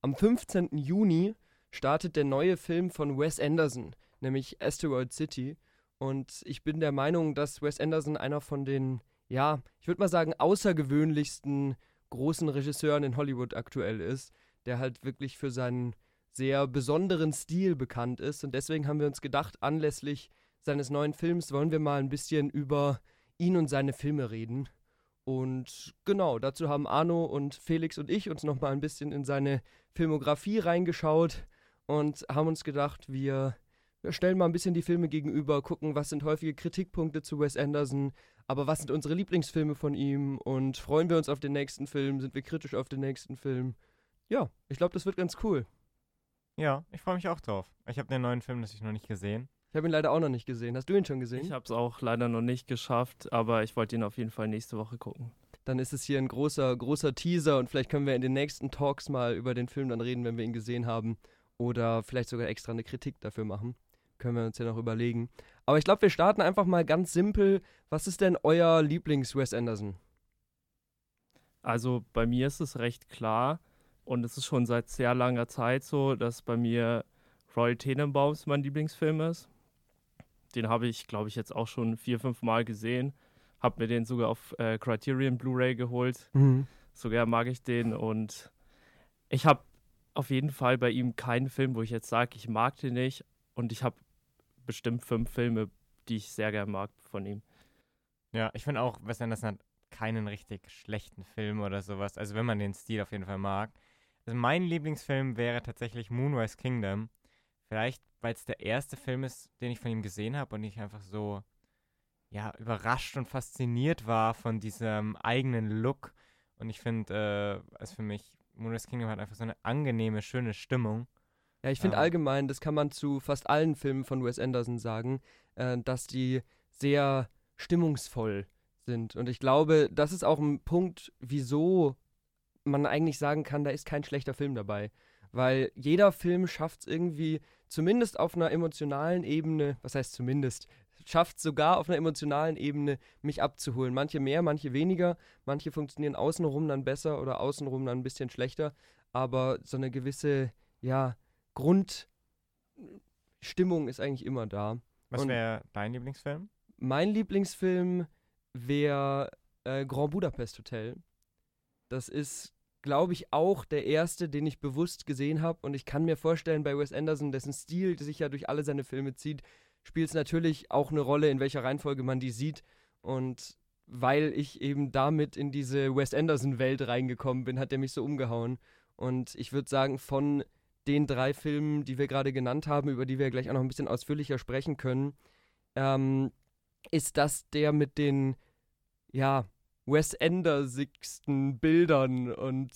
Am 15. Juni startet der neue Film von Wes Anderson, nämlich Asteroid City. Und ich bin der Meinung, dass Wes Anderson einer von den, ja, ich würde mal sagen, außergewöhnlichsten großen Regisseuren in Hollywood aktuell ist, der halt wirklich für seinen sehr besonderen Stil bekannt ist. Und deswegen haben wir uns gedacht, anlässlich seines neuen Films wollen wir mal ein bisschen über ihn und seine Filme reden. Und genau, dazu haben Arno und Felix und ich uns noch mal ein bisschen in seine Filmografie reingeschaut und haben uns gedacht, wir, stellen mal ein bisschen die Filme gegenüber, gucken, was sind häufige Kritikpunkte zu Wes Anderson, aber was sind unsere Lieblingsfilme von ihm und freuen wir uns auf den nächsten Film, sind wir kritisch auf den nächsten Film. Ja, ich glaube, das wird ganz cool. Ja, ich freue mich auch drauf. Ich habe den neuen Film natürlich noch nicht gesehen. Ich habe ihn leider auch noch nicht gesehen. Hast du ihn schon gesehen? Ich habe es auch leider noch nicht geschafft, aber ich wollte ihn auf jeden Fall nächste Woche gucken. Dann ist es hier ein großer, großer Teaser und vielleicht können wir in den nächsten Talks mal über den Film dann reden, wenn wir ihn gesehen haben. Oder vielleicht sogar extra eine Kritik dafür machen. Können wir uns ja noch überlegen. Aber ich glaube, wir starten einfach mal ganz simpel. Was ist denn euer Lieblings-Wes Anderson? Also bei mir ist es recht klar und es ist schon seit sehr langer Zeit so, dass bei mir Royal Tenenbaums mein Lieblingsfilm ist. Den habe ich, glaube ich, jetzt auch schon vier, fünf Mal gesehen. Habe mir den sogar auf äh, Criterion Blu-ray geholt. Mhm. Sogar mag ich den. Und ich habe auf jeden Fall bei ihm keinen Film, wo ich jetzt sage, ich mag den nicht. Und ich habe bestimmt fünf Filme, die ich sehr gerne mag von ihm. Ja, ich finde auch, Wes Anderson hat keinen richtig schlechten Film oder sowas. Also wenn man den Stil auf jeden Fall mag. Also mein Lieblingsfilm wäre tatsächlich Moonrise Kingdom. Vielleicht, weil es der erste Film ist, den ich von ihm gesehen habe und ich einfach so, ja, überrascht und fasziniert war von diesem eigenen Look. Und ich finde, äh, also für mich, Moonrise Kingdom hat einfach so eine angenehme, schöne Stimmung. Ja, ich finde ähm. allgemein, das kann man zu fast allen Filmen von Wes Anderson sagen, äh, dass die sehr stimmungsvoll sind. Und ich glaube, das ist auch ein Punkt, wieso man eigentlich sagen kann, da ist kein schlechter Film dabei. Weil jeder Film schafft es irgendwie, zumindest auf einer emotionalen Ebene, was heißt zumindest, schafft es sogar auf einer emotionalen Ebene, mich abzuholen. Manche mehr, manche weniger. Manche funktionieren außenrum dann besser oder außenrum dann ein bisschen schlechter. Aber so eine gewisse, ja, Grundstimmung ist eigentlich immer da. Was wäre dein Lieblingsfilm? Mein Lieblingsfilm wäre äh, Grand Budapest Hotel. Das ist glaube ich, auch der erste, den ich bewusst gesehen habe. Und ich kann mir vorstellen, bei Wes Anderson, dessen Stil sich ja durch alle seine Filme zieht, spielt es natürlich auch eine Rolle, in welcher Reihenfolge man die sieht. Und weil ich eben damit in diese Wes Anderson-Welt reingekommen bin, hat er mich so umgehauen. Und ich würde sagen, von den drei Filmen, die wir gerade genannt haben, über die wir gleich auch noch ein bisschen ausführlicher sprechen können, ähm, ist das der mit den, ja, Wes Andersigsten Bildern und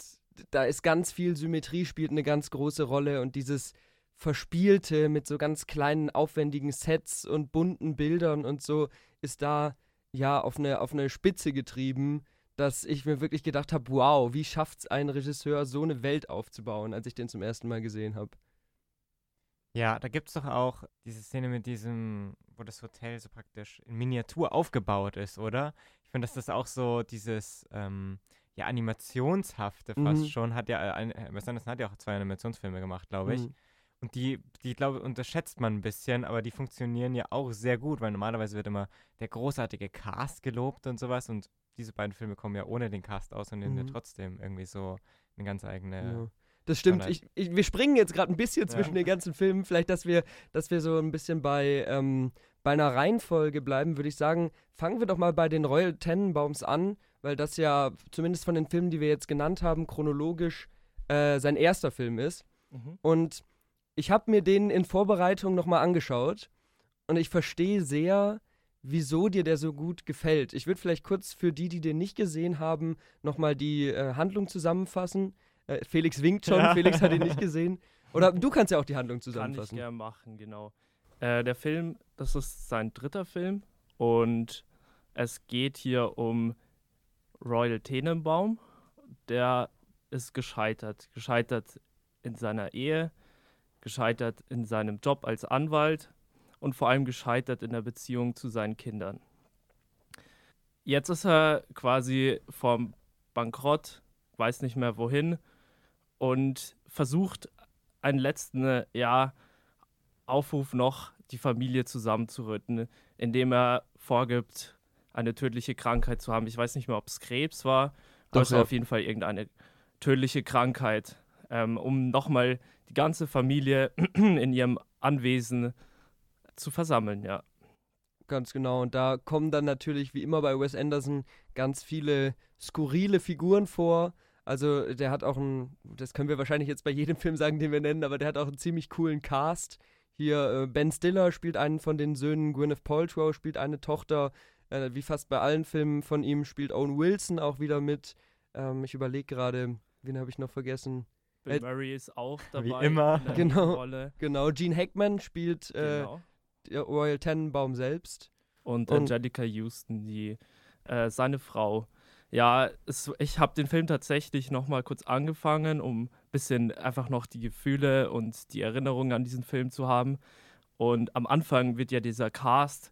da ist ganz viel Symmetrie, spielt eine ganz große Rolle und dieses Verspielte mit so ganz kleinen, aufwendigen Sets und bunten Bildern und so ist da ja auf eine, auf eine Spitze getrieben, dass ich mir wirklich gedacht habe, wow, wie schafft es ein Regisseur, so eine Welt aufzubauen, als ich den zum ersten Mal gesehen habe. Ja, da gibt es doch auch diese Szene mit diesem, wo das Hotel so praktisch in Miniatur aufgebaut ist, oder? Ich finde, dass das auch so dieses, ähm, ja, Animationshafte fast mhm. schon hat ja, äh, Wes Anderson hat ja auch zwei Animationsfilme gemacht, glaube ich. Mhm. Und die, die glaube unterschätzt man ein bisschen, aber die funktionieren ja auch sehr gut, weil normalerweise wird immer der großartige Cast gelobt und sowas und diese beiden Filme kommen ja ohne den Cast aus und nehmen mhm. ja trotzdem irgendwie so eine ganz eigene ja. Das stimmt. Ich, ich, wir springen jetzt gerade ein bisschen zwischen ja. den ganzen Filmen. Vielleicht, dass wir, dass wir so ein bisschen bei, ähm, bei einer Reihenfolge bleiben, würde ich sagen, fangen wir doch mal bei den Royal Tenenbaums an, weil das ja zumindest von den Filmen, die wir jetzt genannt haben, chronologisch äh, sein erster Film ist. Mhm. Und ich habe mir den in Vorbereitung nochmal angeschaut und ich verstehe sehr, wieso dir der so gut gefällt. Ich würde vielleicht kurz für die, die den nicht gesehen haben, nochmal die äh, Handlung zusammenfassen. Äh, Felix winkt schon, ja. Felix hat ihn nicht gesehen. Oder du kannst ja auch die Handlung zusammenfassen. Kann ich gerne machen, genau. Äh, der Film, das ist sein dritter Film und es geht hier um Royal Tenenbaum. Der ist gescheitert. Gescheitert in seiner Ehe, gescheitert in seinem Job als Anwalt und vor allem gescheitert in der Beziehung zu seinen Kindern. Jetzt ist er quasi vom Bankrott, weiß nicht mehr wohin und versucht, einen letzten ja, Aufruf noch, die Familie zusammenzurütten, indem er vorgibt, eine tödliche Krankheit zu haben. Ich weiß nicht mehr, ob es Krebs war, Doch, aber es war ja. auf jeden Fall irgendeine tödliche Krankheit, ähm, um nochmal die ganze Familie in ihrem Anwesen zu versammeln, ja. Ganz genau. Und da kommen dann natürlich, wie immer bei Wes Anderson, ganz viele skurrile Figuren vor. Also der hat auch einen, das können wir wahrscheinlich jetzt bei jedem Film sagen, den wir nennen, aber der hat auch einen ziemlich coolen Cast. Hier äh, Ben Stiller spielt einen von den Söhnen, Gwyneth Paltrow spielt eine Tochter. Äh, wie fast bei allen Filmen von ihm spielt Owen Wilson auch wieder mit. Ähm, ich überlege gerade, wen habe ich noch vergessen? Bill Äh, Murray ist auch wie dabei. immer. in der Genau. Rolle. Genau, Gene Hackman spielt äh, Genau. der Royal Tenenbaum selbst. Und, Und- Angelica Houston, die äh, seine Frau. Ja, es, ich habe den Film tatsächlich noch mal kurz angefangen, um ein bisschen einfach noch die Gefühle und die Erinnerungen an diesen Film zu haben. Und am Anfang wird ja dieser Cast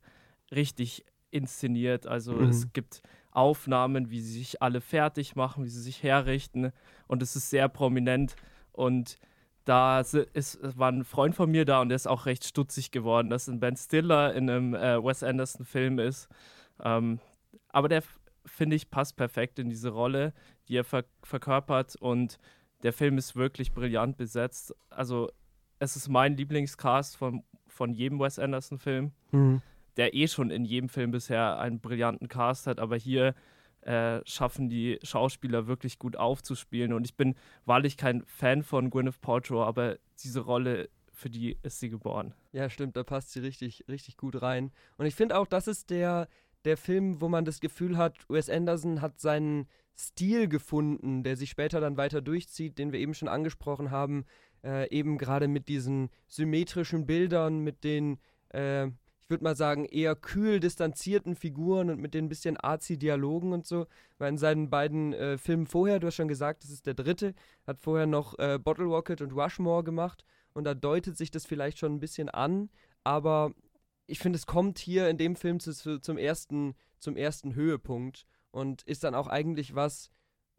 richtig inszeniert. Also Mhm. es gibt Aufnahmen, wie sie sich alle fertig machen, wie sie sich herrichten. Und es ist sehr prominent. Und da ist, war ein Freund von mir da und der ist auch recht stutzig geworden, dass ein Ben Stiller in einem äh, Wes Anderson-Film ist. Ähm, aber der, finde ich, passt perfekt in diese Rolle, die er ver verkörpert. Und der Film ist wirklich brillant besetzt. Also, es ist mein Lieblingscast von, von jedem Wes Anderson-Film der eh schon in jedem Film bisher einen brillanten Cast hat, aber hier äh, schaffen die Schauspieler wirklich gut aufzuspielen. Und ich bin wahrlich kein Fan von Gwyneth Paltrow, aber diese Rolle, für die ist sie geboren. Ja, stimmt, da passt sie richtig, richtig gut rein. Und ich finde auch, das ist der, der Film, wo man das Gefühl hat, Wes Anderson hat seinen Stil gefunden, der sich später dann weiter durchzieht, den wir eben schon angesprochen haben. Äh, eben gerade mit diesen symmetrischen Bildern, mit den, äh, ich würde mal sagen, eher kühl distanzierten Figuren und mit den bisschen arzi Dialogen und so. Weil in seinen beiden äh, Filmen vorher, du hast schon gesagt, das ist der dritte, hat vorher noch äh, Bottle Rocket und Rushmore gemacht und da deutet sich das vielleicht schon ein bisschen an, aber ich finde, es kommt hier in dem Film zu, zu, zum, ersten, zum ersten Höhepunkt und ist dann auch eigentlich was,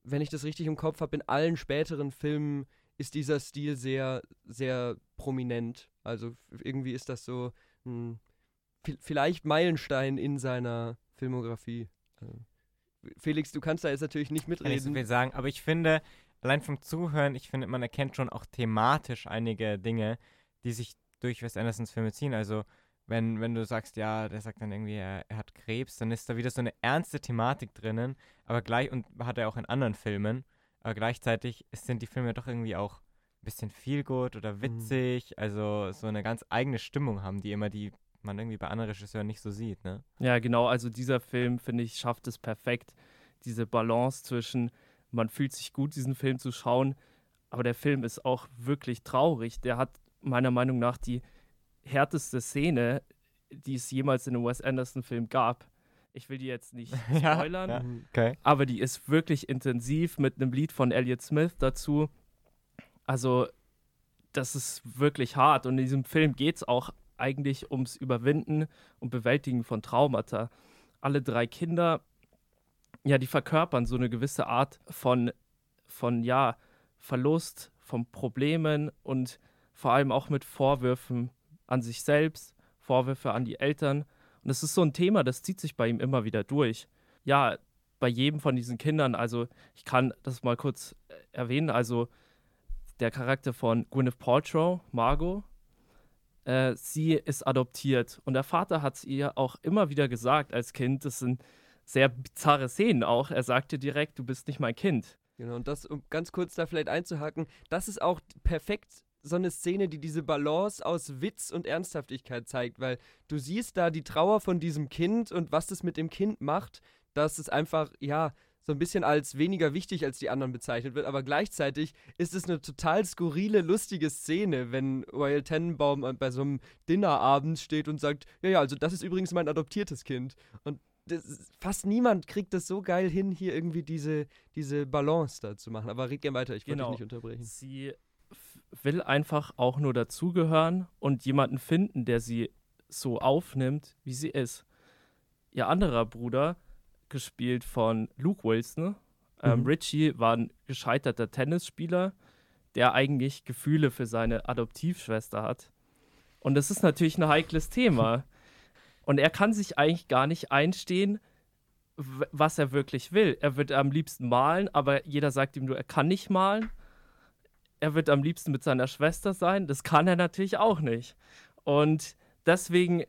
wenn ich das richtig im Kopf habe, in allen späteren Filmen ist dieser Stil sehr, sehr prominent. Also irgendwie ist das so ein vi- vielleicht Meilenstein in seiner Filmografie. Also, Felix, du kannst da jetzt natürlich nicht kann nicht so mitreden. viel sagen, aber ich finde, allein vom Zuhören, ich finde, man erkennt schon auch thematisch einige Dinge, die sich durch Wes Andersons Filme ziehen. Also, wenn, wenn du sagst, ja, der sagt dann irgendwie, er, er hat Krebs, dann ist da wieder so eine ernste Thematik drinnen, aber gleich, und hat er auch in anderen Filmen, aber gleichzeitig sind die Filme doch irgendwie auch ein bisschen feelgood oder witzig, also so eine ganz eigene Stimmung haben, die immer die man irgendwie bei anderen Regisseuren nicht so sieht, ne? Ja, genau. Also dieser Film, finde ich, schafft es perfekt, diese Balance zwischen, man fühlt sich gut, diesen Film zu schauen, aber der Film ist auch wirklich traurig. Der hat meiner Meinung nach die härteste Szene, die es jemals in einem Wes Anderson-Film gab. Ich will die jetzt nicht Ja, spoilern, ja. Okay. aber die ist wirklich intensiv mit einem Lied von Elliott Smith dazu. Also, das ist wirklich hart. Und in diesem Film geht es auch eigentlich ums Überwinden und Bewältigen von Traumata. Alle drei Kinder, ja, die verkörpern so eine gewisse Art von, von ja, Verlust, von Problemen und vor allem auch mit Vorwürfen an sich selbst, Vorwürfe an die Eltern. Und das ist so ein Thema, das zieht sich bei ihm immer wieder durch. Ja, bei jedem von diesen Kindern, also ich kann das mal kurz äh, erwähnen, also der Charakter von Gwyneth Paltrow, Margot, äh, sie ist adoptiert und der Vater hat es ihr auch immer wieder gesagt als Kind, das sind sehr bizarre Szenen auch. Er sagte direkt, du bist nicht mein Kind. Genau, und das, um ganz kurz da vielleicht einzuhaken, das ist auch perfekt so eine Szene, die diese Balance aus Witz und Ernsthaftigkeit zeigt, weil du siehst da die Trauer von diesem Kind und was das mit dem Kind macht, dass es einfach, ja, so ein bisschen als weniger wichtig als die anderen bezeichnet wird, aber gleichzeitig ist es eine total skurrile, lustige Szene, wenn Royal Tenenbaum bei so einem Dinnerabend steht und sagt, ja, ja, also das ist übrigens mein adoptiertes Kind. Und das fast niemand kriegt das so geil hin, hier irgendwie diese, diese Balance da zu machen. Aber red gerne weiter, ich wollte Genau. dich nicht unterbrechen. Sie will einfach auch nur dazugehören und jemanden finden, der sie so aufnimmt, wie sie ist. Ihr anderer Bruder, gespielt von Luke Wilson, ähm, Mhm. Richie, war ein gescheiterter Tennisspieler, der eigentlich Gefühle für seine Adoptivschwester hat. Und das ist natürlich ein heikles Thema. Und er kann sich eigentlich gar nicht einstehen, was er wirklich will. Er wird am liebsten malen, aber jeder sagt ihm nur, er kann nicht malen. Er wird am liebsten mit seiner Schwester sein. Das kann er natürlich auch nicht. Und deswegen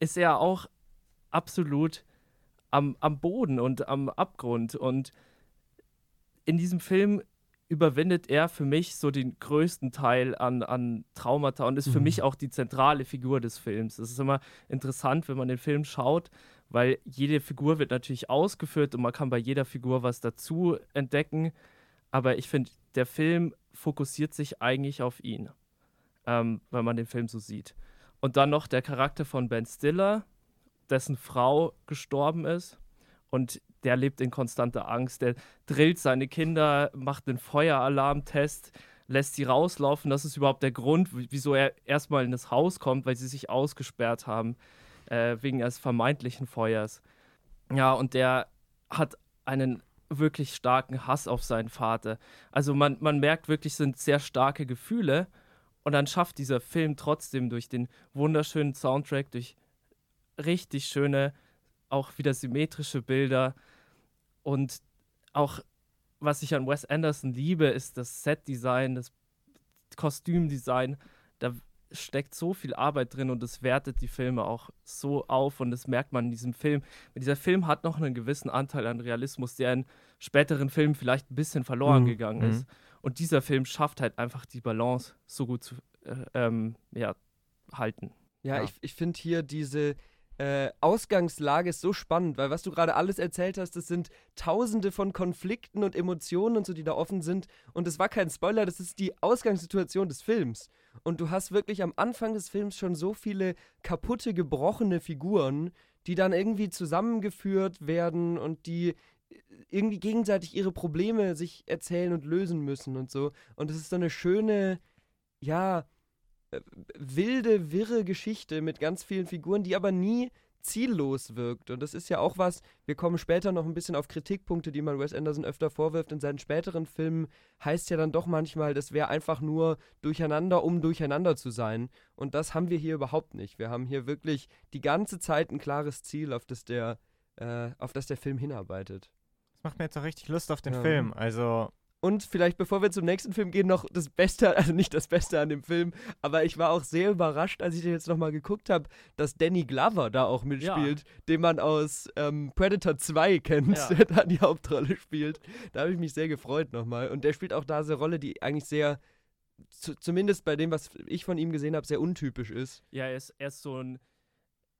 ist er auch absolut am, am Boden und am Abgrund. Und in diesem Film überwindet er für mich so den größten Teil an, an Traumata und ist mhm. für mich auch die zentrale Figur des Films. Es ist immer interessant, wenn man den Film schaut, weil jede Figur wird natürlich ausgeführt und man kann bei jeder Figur was dazu entdecken. Aber ich finde, der Film fokussiert sich eigentlich auf ihn, ähm, wenn man den Film so sieht. Und dann noch der Charakter von Ben Stiller, dessen Frau gestorben ist. Und der lebt in konstanter Angst. Der drillt seine Kinder, macht einen Feueralarmtest, lässt sie rauslaufen. Das ist überhaupt der Grund, wieso er erstmal in das Haus kommt, weil sie sich ausgesperrt haben, äh, wegen eines vermeintlichen Feuers. Ja, und der hat einen wirklich starken Hass auf seinen Vater. Also man, man merkt wirklich, sind sehr starke Gefühle. Und dann schafft dieser Film trotzdem durch den wunderschönen Soundtrack, durch richtig schöne, auch wieder symmetrische Bilder und auch was ich an Wes Anderson liebe, ist das Setdesign, das Kostümdesign. Da steckt so viel Arbeit drin und es wertet die Filme auch so auf und das merkt man in diesem Film. Dieser Film hat noch einen gewissen Anteil an Realismus, der in späteren Filmen vielleicht ein bisschen verloren mhm. gegangen ist. Mhm. Und dieser Film schafft halt einfach die Balance so gut zu äh, ähm, ja, halten. Ja, ja. ich, ich finde hier diese, äh, Ausgangslage ist so spannend, weil was du gerade alles erzählt hast, das sind tausende von Konflikten und Emotionen und so, die da offen sind. Und es war kein Spoiler, das ist die Ausgangssituation des Films. Und du hast wirklich am Anfang des Films schon so viele kaputte, gebrochene Figuren, die dann irgendwie zusammengeführt werden und die irgendwie gegenseitig ihre Probleme sich erzählen und lösen müssen und so. Und es ist so eine schöne, ja, wilde, wirre Geschichte mit ganz vielen Figuren, die aber nie ziellos wirkt. Und das ist ja auch was, wir kommen später noch ein bisschen auf Kritikpunkte, die man Wes Anderson öfter vorwirft. In seinen späteren Filmen heißt ja dann doch manchmal, das wäre einfach nur durcheinander, um durcheinander zu sein. Und das haben wir hier überhaupt nicht. Wir haben hier wirklich die ganze Zeit ein klares Ziel, auf das der, äh, auf das der Film hinarbeitet. Das macht mir jetzt auch richtig Lust auf den ja. Film. Also und vielleicht, bevor wir zum nächsten Film gehen, noch das Beste, also nicht das Beste an dem Film, aber ich war auch sehr überrascht, als ich den jetzt nochmal geguckt habe, dass Danny Glover da auch mitspielt, ja. den man aus ähm, Predator 2 kennt, ja. der da die Hauptrolle spielt. Da habe ich mich sehr gefreut nochmal. Und der spielt auch da eine Rolle, die eigentlich sehr, zu, zumindest bei dem, was ich von ihm gesehen habe, sehr untypisch ist. Ja, er ist, er ist so ein,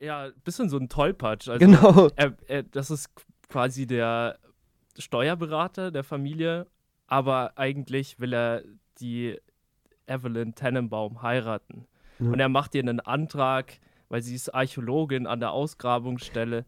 ja, bisschen so ein Tollpatsch. Also genau. Er, er, das ist quasi der Steuerberater der Familie aber eigentlich will er die Evelyn Tannenbaum heiraten. Ja. Und er macht ihr einen Antrag, weil sie ist Archäologin an der Ausgrabungsstelle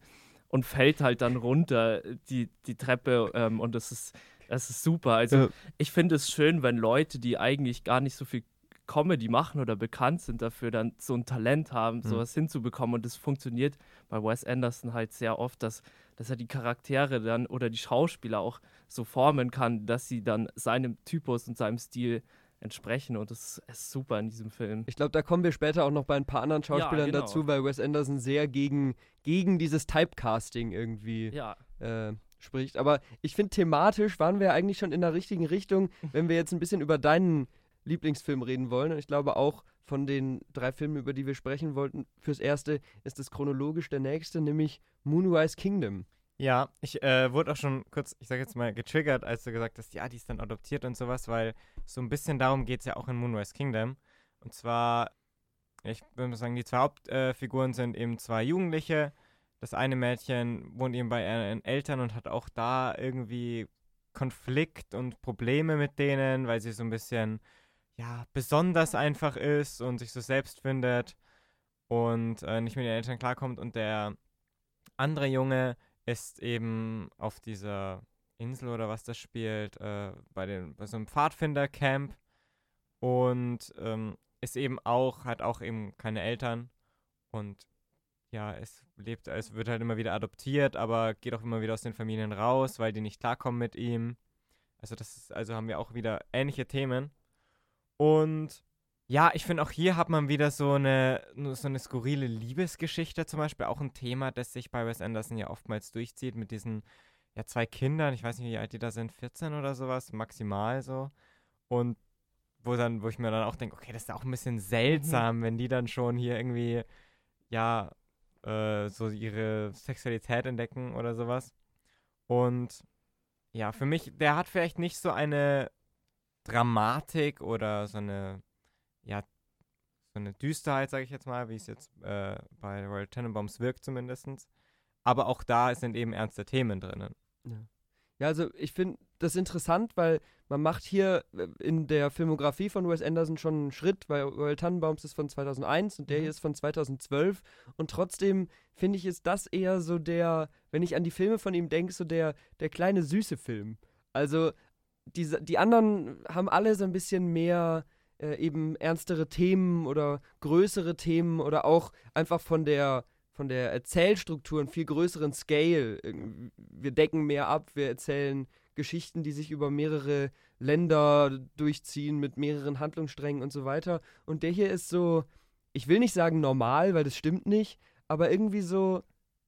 und fällt halt dann runter die, die Treppe ähm, und das ist, das ist super. Also ja. ich finde es schön, wenn Leute, die eigentlich gar nicht so viel Comedy machen oder bekannt sind dafür, dann so ein Talent haben, mhm. sowas hinzubekommen. Und das funktioniert bei Wes Anderson halt sehr oft, dass, dass er die Charaktere dann oder die Schauspieler auch so formen kann, dass sie dann seinem Typus und seinem Stil entsprechen und das ist super in diesem Film. Ich glaube, da kommen wir später auch noch bei ein paar anderen Schauspielern ja, genau. dazu, weil Wes Anderson sehr gegen, gegen dieses Typecasting irgendwie ja. äh, spricht. Aber ich finde, thematisch waren wir eigentlich schon in der richtigen Richtung, wenn wir jetzt ein bisschen über deinen Lieblingsfilm reden wollen. Und ich glaube auch von den drei Filmen, über die wir sprechen wollten, fürs erste ist es chronologisch der nächste, nämlich Moonrise Kingdom. Ja, ich äh, wurde auch schon kurz, ich sage jetzt mal, getriggert, als du gesagt hast, ja, die ist dann adoptiert und sowas, weil so ein bisschen darum geht es ja auch in Moonrise Kingdom. Und zwar, ich würde mal sagen, die zwei Hauptfiguren äh, sind eben zwei Jugendliche. Das eine Mädchen wohnt eben bei ihren Eltern und hat auch da irgendwie Konflikt und Probleme mit denen, weil sie so ein bisschen ja, besonders einfach ist und sich so selbst findet und äh, nicht mit den Eltern klarkommt. Und der andere Junge ist eben auf dieser Insel oder was das spielt, äh, bei, den, bei so einem Pfadfinder-Camp und ähm, ist eben auch, hat auch eben keine Eltern und ja, es lebt, es wird halt immer wieder adoptiert, aber geht auch immer wieder aus den Familien raus, weil die nicht klarkommen mit ihm. Also das ist, also haben wir auch wieder ähnliche Themen. Und ja, ich finde auch hier hat man wieder so eine, so eine skurrile Liebesgeschichte zum Beispiel, auch ein Thema, das sich bei Wes Anderson ja oftmals durchzieht mit diesen ja, zwei Kindern, ich weiß nicht, wie alt die da sind, 14 oder sowas, maximal so. Und wo dann, wo ich mir dann auch denke, okay, das ist auch ein bisschen seltsam, mhm. wenn die dann schon hier irgendwie, ja, äh, so ihre Sexualität entdecken oder sowas. Und ja, für mich, der hat vielleicht nicht so eine Dramatik oder so eine, ja, so eine Düsterheit, sage ich jetzt mal, wie es jetzt äh, bei Royal Tenenbaums wirkt zumindest. Aber auch da sind eben ernste Themen drinnen. Ja. Ja, also ich finde das interessant, weil man macht hier äh, in der Filmografie von Wes Anderson schon einen Schritt, weil Royal Tannenbaums ist von 2001 und der mhm. hier ist von 2012 und trotzdem finde ich, ist das eher so der, wenn ich an die Filme von ihm denke, so der, der kleine süße Film. Also die, die anderen haben alle so ein bisschen mehr äh, eben ernstere Themen oder größere Themen oder auch einfach von der von der Erzählstruktur einen viel größeren Scale. Wir decken mehr ab, wir erzählen Geschichten, die sich über mehrere Länder durchziehen, mit mehreren Handlungssträngen und so weiter. Und der hier ist so, ich will nicht sagen normal, weil das stimmt nicht, aber irgendwie so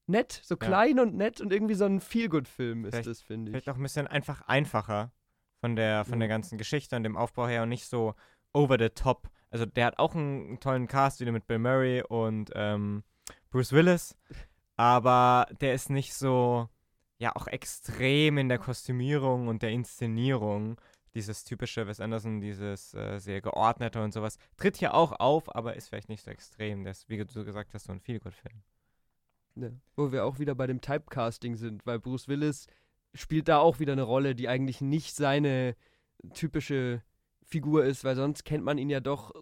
nett, so ja. klein und nett und irgendwie so ein Feelgood-Film ist vielleicht, das, finde ich. Vielleicht auch ein bisschen einfach einfacher von der, von der ganzen Geschichte und dem Aufbau her und nicht so over the top. Also der hat auch einen, einen tollen Cast wieder mit Bill Murray und ähm, Bruce Willis, aber der ist nicht so, ja, auch extrem in der Kostümierung und der Inszenierung. Dieses typische Wes Anderson, dieses äh, sehr geordnete und sowas, tritt hier auch auf, aber ist vielleicht nicht so extrem. Der ist, wie du gesagt hast, so ein Feelgood-Film. Ja. Wo wir auch wieder bei dem Typecasting sind, weil Bruce Willis spielt da auch wieder eine Rolle, die eigentlich nicht seine typische Figur ist, weil sonst kennt man ihn ja doch,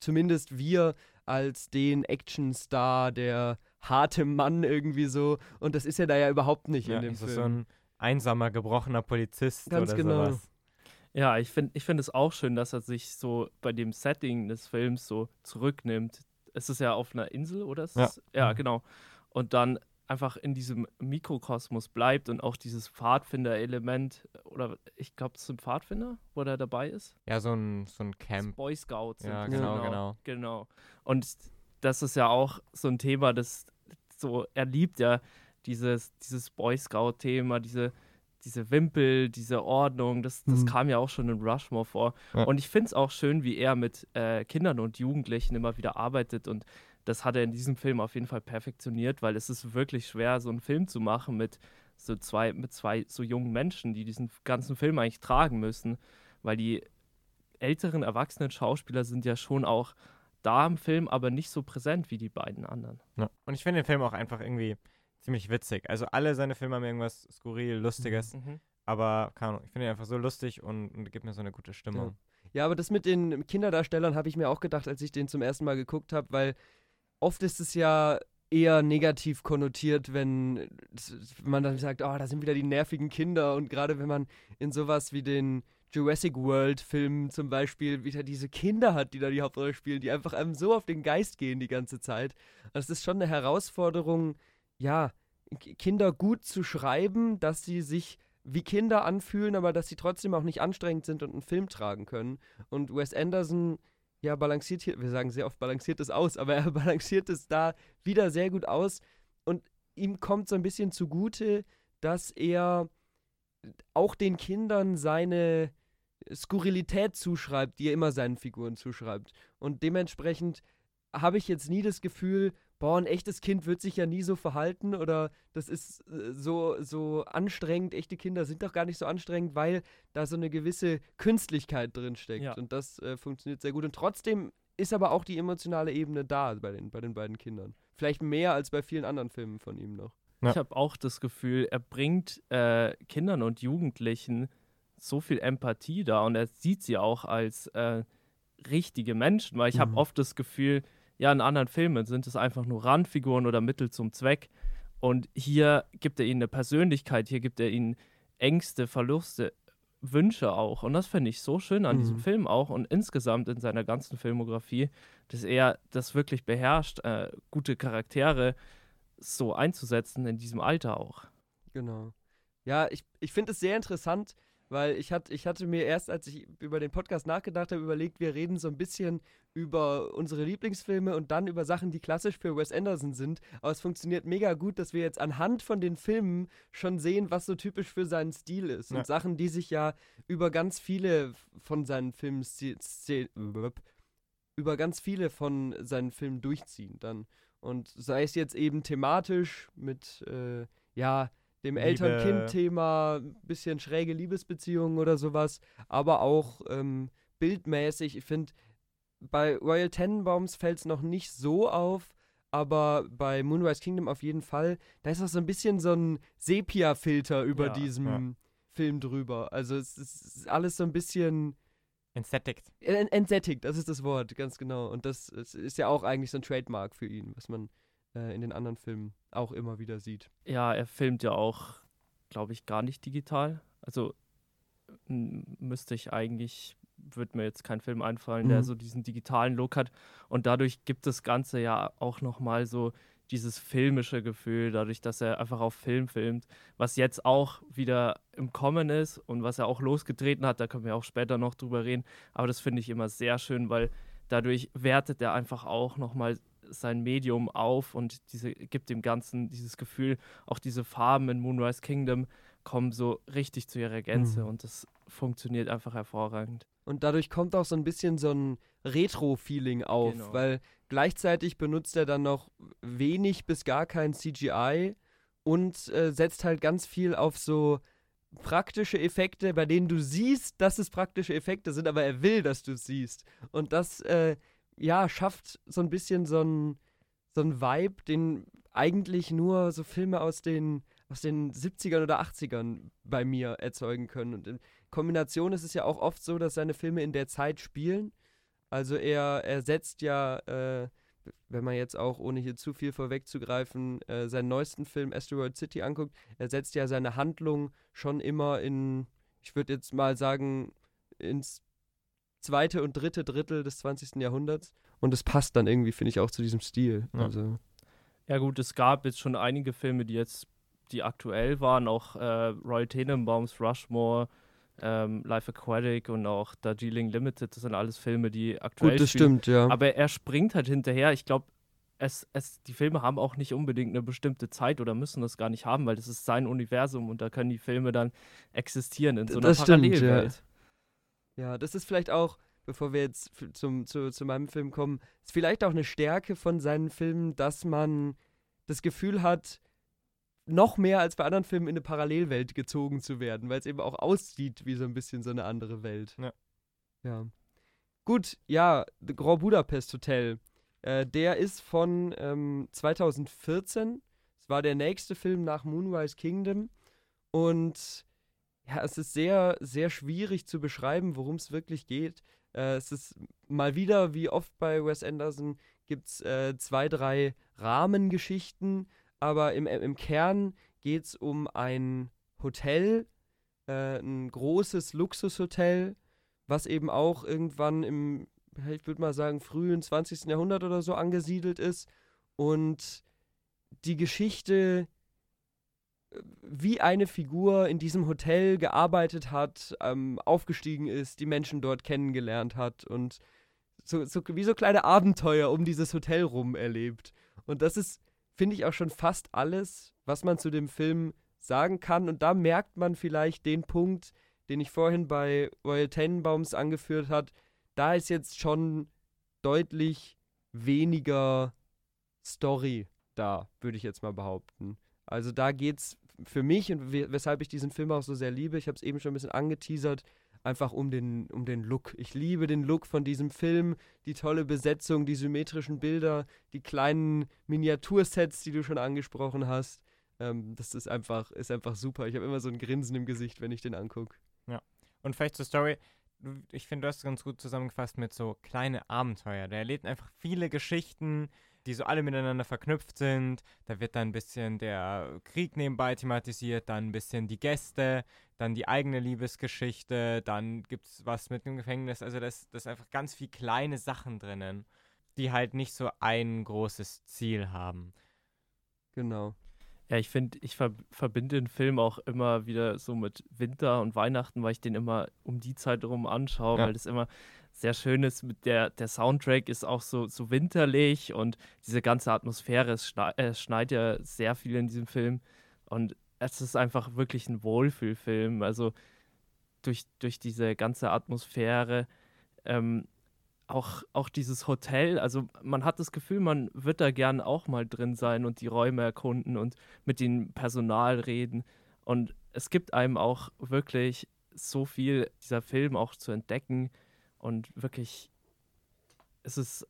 zumindest wir, als den Actionstar, der harte Mann irgendwie so. Und das ist ja da ja überhaupt nicht ja, in dem das Film. Ist so ein einsamer, gebrochener Polizist Ganz oder genau. sowas. Ja, ich finde ich find es auch schön, dass er sich so bei dem Setting des Films so zurücknimmt. Es ist ja auf einer Insel, oder? Ja. ja, genau. Und dann einfach in diesem Mikrokosmos bleibt und auch dieses Pfadfinder-Element, oder ich glaube, es sind Pfadfinder, wo der dabei ist. Ja, so ein, so ein Camp. Boy Scouts. Ja, genau, genau, genau. Genau. Und das ist ja auch so ein Thema, das so, er liebt ja dieses, dieses Boy Scout-Thema, diese, diese Wimpel, diese Ordnung, das, das mhm. kam ja auch schon in Rushmore vor. Ja. Und ich finde es auch schön, wie er mit äh, Kindern und Jugendlichen immer wieder arbeitet und das hat er in diesem Film auf jeden Fall perfektioniert, weil es ist wirklich schwer, so einen Film zu machen mit so zwei, mit zwei so jungen Menschen, die diesen ganzen Film eigentlich tragen müssen, weil die älteren erwachsenen Schauspieler sind ja schon auch da im Film, aber nicht so präsent wie die beiden anderen. Ja. Und ich finde den Film auch einfach irgendwie ziemlich witzig. Also alle seine Filme haben irgendwas skurril, lustiges, mhm. aber keine Ahnung, ich finde ihn einfach so lustig und, und gibt mir so eine gute Stimmung. Ja. Ja, aber das mit den Kinderdarstellern habe ich mir auch gedacht, als ich den zum ersten Mal geguckt habe, weil oft ist es ja eher negativ konnotiert, wenn man dann sagt, oh, da sind wieder die nervigen Kinder und gerade wenn man in sowas wie den Jurassic World Filmen zum Beispiel wieder diese Kinder hat, die da die Hauptrolle spielen, die einfach einem so auf den Geist gehen die ganze Zeit. Das ist schon eine Herausforderung, ja, Kinder gut zu schreiben, dass sie sich wie Kinder anfühlen, aber dass sie trotzdem auch nicht anstrengend sind und einen Film tragen können. Und Wes Anderson ja, balanciert hier, wir sagen sehr oft balanciert es aus, aber er balanciert es da wieder sehr gut aus und ihm kommt so ein bisschen zugute, dass er auch den Kindern seine Skurrilität zuschreibt, die er immer seinen Figuren zuschreibt. Und dementsprechend habe ich jetzt nie das Gefühl, boah, ein echtes Kind wird sich ja nie so verhalten oder das ist äh, so, so anstrengend. Echte Kinder sind doch gar nicht so anstrengend, weil da so eine gewisse Künstlichkeit drin steckt. Ja. Und das äh, funktioniert sehr gut. Und trotzdem ist aber auch die emotionale Ebene da bei den, bei den beiden Kindern. Vielleicht mehr als bei vielen anderen Filmen von ihm noch. Ja. Ich habe auch das Gefühl, er bringt äh, Kindern und Jugendlichen so viel Empathie da und er sieht sie auch als äh, richtige Menschen, weil ich mhm. habe oft das Gefühl, ja, in anderen Filmen sind es einfach nur Randfiguren oder Mittel zum Zweck. Und hier gibt er ihnen eine Persönlichkeit, hier gibt er ihnen Ängste, Verluste, Wünsche auch. Und das finde ich so schön an mhm. diesem Film auch und insgesamt in seiner ganzen Filmografie, dass er das wirklich beherrscht, äh, gute Charaktere so einzusetzen in diesem Alter auch. Genau. Ja, ich, ich finde es sehr interessant, weil ich, hat, ich hatte mir erst, als ich über den Podcast nachgedacht habe, überlegt, wir reden so ein bisschen über unsere Lieblingsfilme und dann über Sachen, die klassisch für Wes Anderson sind. Aber es funktioniert mega gut, dass wir jetzt anhand von den Filmen schon sehen, was so typisch für seinen Stil ist. Ja. Und Sachen, die sich ja über ganz viele von seinen Filmen über ganz viele von seinen Filmen durchziehen dann. Und sei es jetzt eben thematisch mit, äh, ja, dem. Eltern-Kind-Thema, bisschen schräge Liebesbeziehungen oder sowas, aber auch ähm, bildmäßig. Ich finde, bei Royal Tenenbaums fällt es noch nicht so auf, aber bei Moonrise Kingdom auf jeden Fall. Da ist auch so ein bisschen so ein Sepia-Filter über Ja, diesem ja. Film drüber. Also es ist alles so ein bisschen Entsättigt. en- entsättigt, das ist das Wort, ganz genau. Und das ist ja auch eigentlich so ein Trademark für ihn, was man äh, in den anderen Filmen auch immer wieder sieht. Ja, er filmt ja auch, glaube ich, gar nicht digital. Also müsste ich eigentlich, würde mir jetzt kein Film einfallen, der Mhm. so diesen digitalen Look hat. Und dadurch gibt das Ganze ja auch nochmal so dieses filmische Gefühl, dadurch, dass er einfach auf Film filmt, was jetzt auch wieder im Kommen ist und was er auch losgetreten hat, da können wir auch später noch drüber reden. Aber das finde ich immer sehr schön, weil dadurch wertet er einfach auch nochmal sein Medium auf und diese, gibt dem Ganzen dieses Gefühl, auch diese Farben in Moonrise Kingdom kommen so richtig zu ihrer Gänze Mhm. und das funktioniert einfach hervorragend. Und dadurch kommt auch so ein bisschen so ein Retro-Feeling auf, Genau. weil gleichzeitig benutzt er dann noch wenig bis gar kein CGI und äh, setzt halt ganz viel auf so praktische Effekte, bei denen du siehst, dass es praktische Effekte sind, aber er will, dass du es siehst. Und das, äh, ja, schafft so ein bisschen so ein, so ein Vibe, den eigentlich nur so Filme aus den, aus den 70ern oder 80ern bei mir erzeugen können. Und in Kombination ist es ja auch oft so, dass seine Filme in der Zeit spielen. Also er, er setzt ja, äh, wenn man jetzt auch, ohne hier zu viel vorwegzugreifen, äh, seinen neuesten Film Asteroid City anguckt, er setzt ja seine Handlung schon immer in, ich würde jetzt mal sagen, ins zweite und dritte Drittel des 20. Jahrhunderts. Und es passt dann irgendwie, finde ich, auch zu diesem Stil. Ja. Also, Ja gut, es gab jetzt schon einige Filme, die jetzt, die aktuell waren, auch äh, Roy Tenenbaums Rushmore, ähm, Life Aquatic und auch Darjeeling Limited, das sind alles Filme, die aktuell gut, das spielen. stimmt, ja. Aber er springt halt hinterher. Ich glaube, es, es, die Filme haben auch nicht unbedingt eine bestimmte Zeit oder müssen das gar nicht haben, weil das ist sein Universum und da können die Filme dann existieren in so einer Das stimmt, ja. Ja, das ist vielleicht auch, bevor wir jetzt zum, zu, zu meinem Film kommen, ist vielleicht auch eine Stärke von seinen Filmen, dass man das Gefühl hat, noch mehr als bei anderen Filmen in eine Parallelwelt gezogen zu werden, weil es eben auch aussieht wie so ein bisschen so eine andere Welt. Ja. Ja. Gut, ja, The Grand Budapest Hotel. Äh, der ist von ähm, 2014. Es war der nächste Film nach Moonrise Kingdom. Und ja, es ist sehr, sehr schwierig zu beschreiben, worum es wirklich geht. Äh, es ist mal wieder, wie oft bei Wes Anderson, gibt es äh, zwei, drei Rahmengeschichten, aber im, im Kern geht es um ein Hotel, äh, ein großes Luxushotel, was eben auch irgendwann im, ich würde mal sagen, frühen 20. Jahrhundert oder so angesiedelt ist. Und die Geschichte, äh, wie eine Figur in diesem Hotel gearbeitet hat, ähm, aufgestiegen ist, die Menschen dort kennengelernt hat und so, so wie so kleine Abenteuer um dieses Hotel rum erlebt. Und das ist, finde ich, auch schon fast alles, was man zu dem Film sagen kann. Und da merkt man vielleicht den Punkt, den ich vorhin bei Royal Tenenbaums angeführt hat. Da ist jetzt schon deutlich weniger Story da, würde ich jetzt mal behaupten. Also da geht's für mich und we weshalb ich diesen Film auch so sehr liebe, ich habe es eben schon ein bisschen angeteasert, einfach um den, um den Look. Ich liebe den Look von diesem Film, die tolle Besetzung, die symmetrischen Bilder, die kleinen Miniatursets, die du schon angesprochen hast. Ähm, das ist einfach, ist einfach super. Ich habe immer so ein Grinsen im Gesicht, wenn ich den angucke. Und vielleicht zur Story. Ich finde, du hast es ganz gut zusammengefasst mit so kleine Abenteuer. Der erlebt einfach viele Geschichten, die so alle miteinander verknüpft sind. Da wird dann ein bisschen der Krieg nebenbei thematisiert, dann ein bisschen die Gäste, dann die eigene Liebesgeschichte, dann gibt es was mit dem Gefängnis. Also das, das ist einfach ganz viel kleine Sachen drinnen, die halt nicht so ein großes Ziel haben. Genau. Ja, ich finde, ich ver verbinde den Film auch immer wieder so mit Winter und Weihnachten, weil ich den immer um die Zeit herum anschaue, Ja. weil das immer sehr schön ist. Mit der, der Soundtrack ist auch so, so winterlich und diese ganze Atmosphäre, äh, schneit ja sehr viel in diesem Film und es ist einfach wirklich ein Wohlfühlfilm. Also durch, durch diese ganze Atmosphäre, ähm, auch, auch dieses Hotel, also man hat das Gefühl, man wird da gern auch mal drin sein und die Räume erkunden und mit dem Personal reden. Und es gibt einem auch wirklich so viel dieser Film auch zu entdecken. Und wirklich, es ist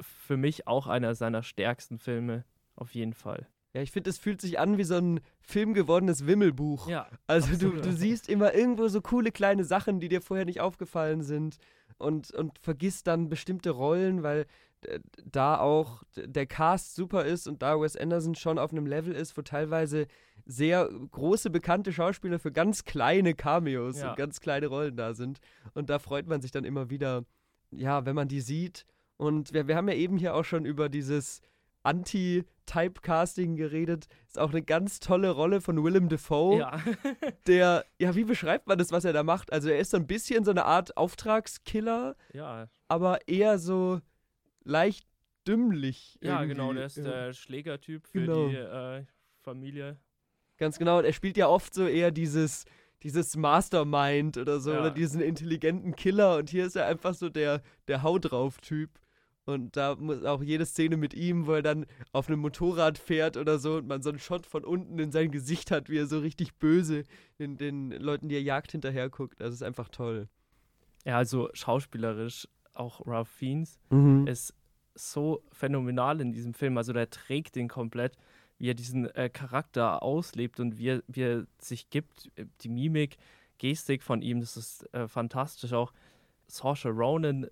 für mich auch einer seiner stärksten Filme, auf jeden Fall. Ja, ich finde, es fühlt sich an wie so ein filmgewordenes Wimmelbuch. Ja, Also du, absolut. du siehst immer irgendwo so coole kleine Sachen, die dir vorher nicht aufgefallen sind und, und vergisst dann bestimmte Rollen, weil äh, da auch der Cast super ist und da Wes Anderson schon auf einem Level ist, wo teilweise sehr große bekannte Schauspieler für ganz kleine Cameos Ja. und ganz kleine Rollen da sind. Und da freut man sich dann immer wieder, ja, wenn man die sieht. Und wir, wir haben ja eben hier auch schon über dieses Anti-Typecasting geredet. Ist auch eine ganz tolle Rolle von Willem Dafoe Ja. der, ja, wie beschreibt man das, was er da macht? Also er ist so ein bisschen so eine Art Auftragskiller, ja, aber eher so leicht dümmlich. ja, irgendwie. genau, der ist Ja. der Schlägertyp für Genau. die äh, Familie. Ganz genau, und er spielt ja oft so eher dieses, dieses Mastermind oder so, Ja. oder diesen intelligenten Killer und hier ist er einfach so der, der Hau drauf-Typ. Und da muss auch jede Szene mit ihm, wo er dann auf einem Motorrad fährt oder so und man so einen Shot von unten in sein Gesicht hat, wie er so richtig böse den, den Leuten, die er jagt, hinterher guckt. Das ist einfach toll. Ja, also schauspielerisch, auch Ralph Fiennes Mhm. ist so phänomenal in diesem Film. Also der trägt den komplett, wie er diesen äh, Charakter auslebt und wie er, wie er sich gibt. Die Mimik, Gestik von ihm, das ist äh, fantastisch. Auch Saoirse Ronan,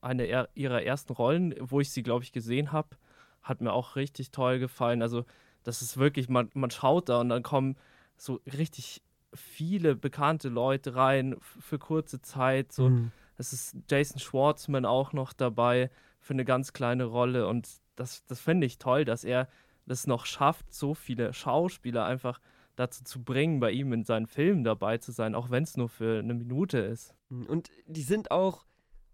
eine er ihrer ersten Rollen, wo ich sie, glaube ich, gesehen habe, hat mir auch richtig toll gefallen. Also das ist wirklich, man, man schaut da und dann kommen so richtig viele bekannte Leute rein für kurze Zeit. So, Mhm. es ist Jason Schwartzman auch noch dabei für eine ganz kleine Rolle. Und das, das finde ich toll, dass er das noch schafft, so viele Schauspieler einfach dazu zu bringen, bei ihm in seinen Filmen dabei zu sein, auch wenn es nur für eine Minute ist. Und die sind auch,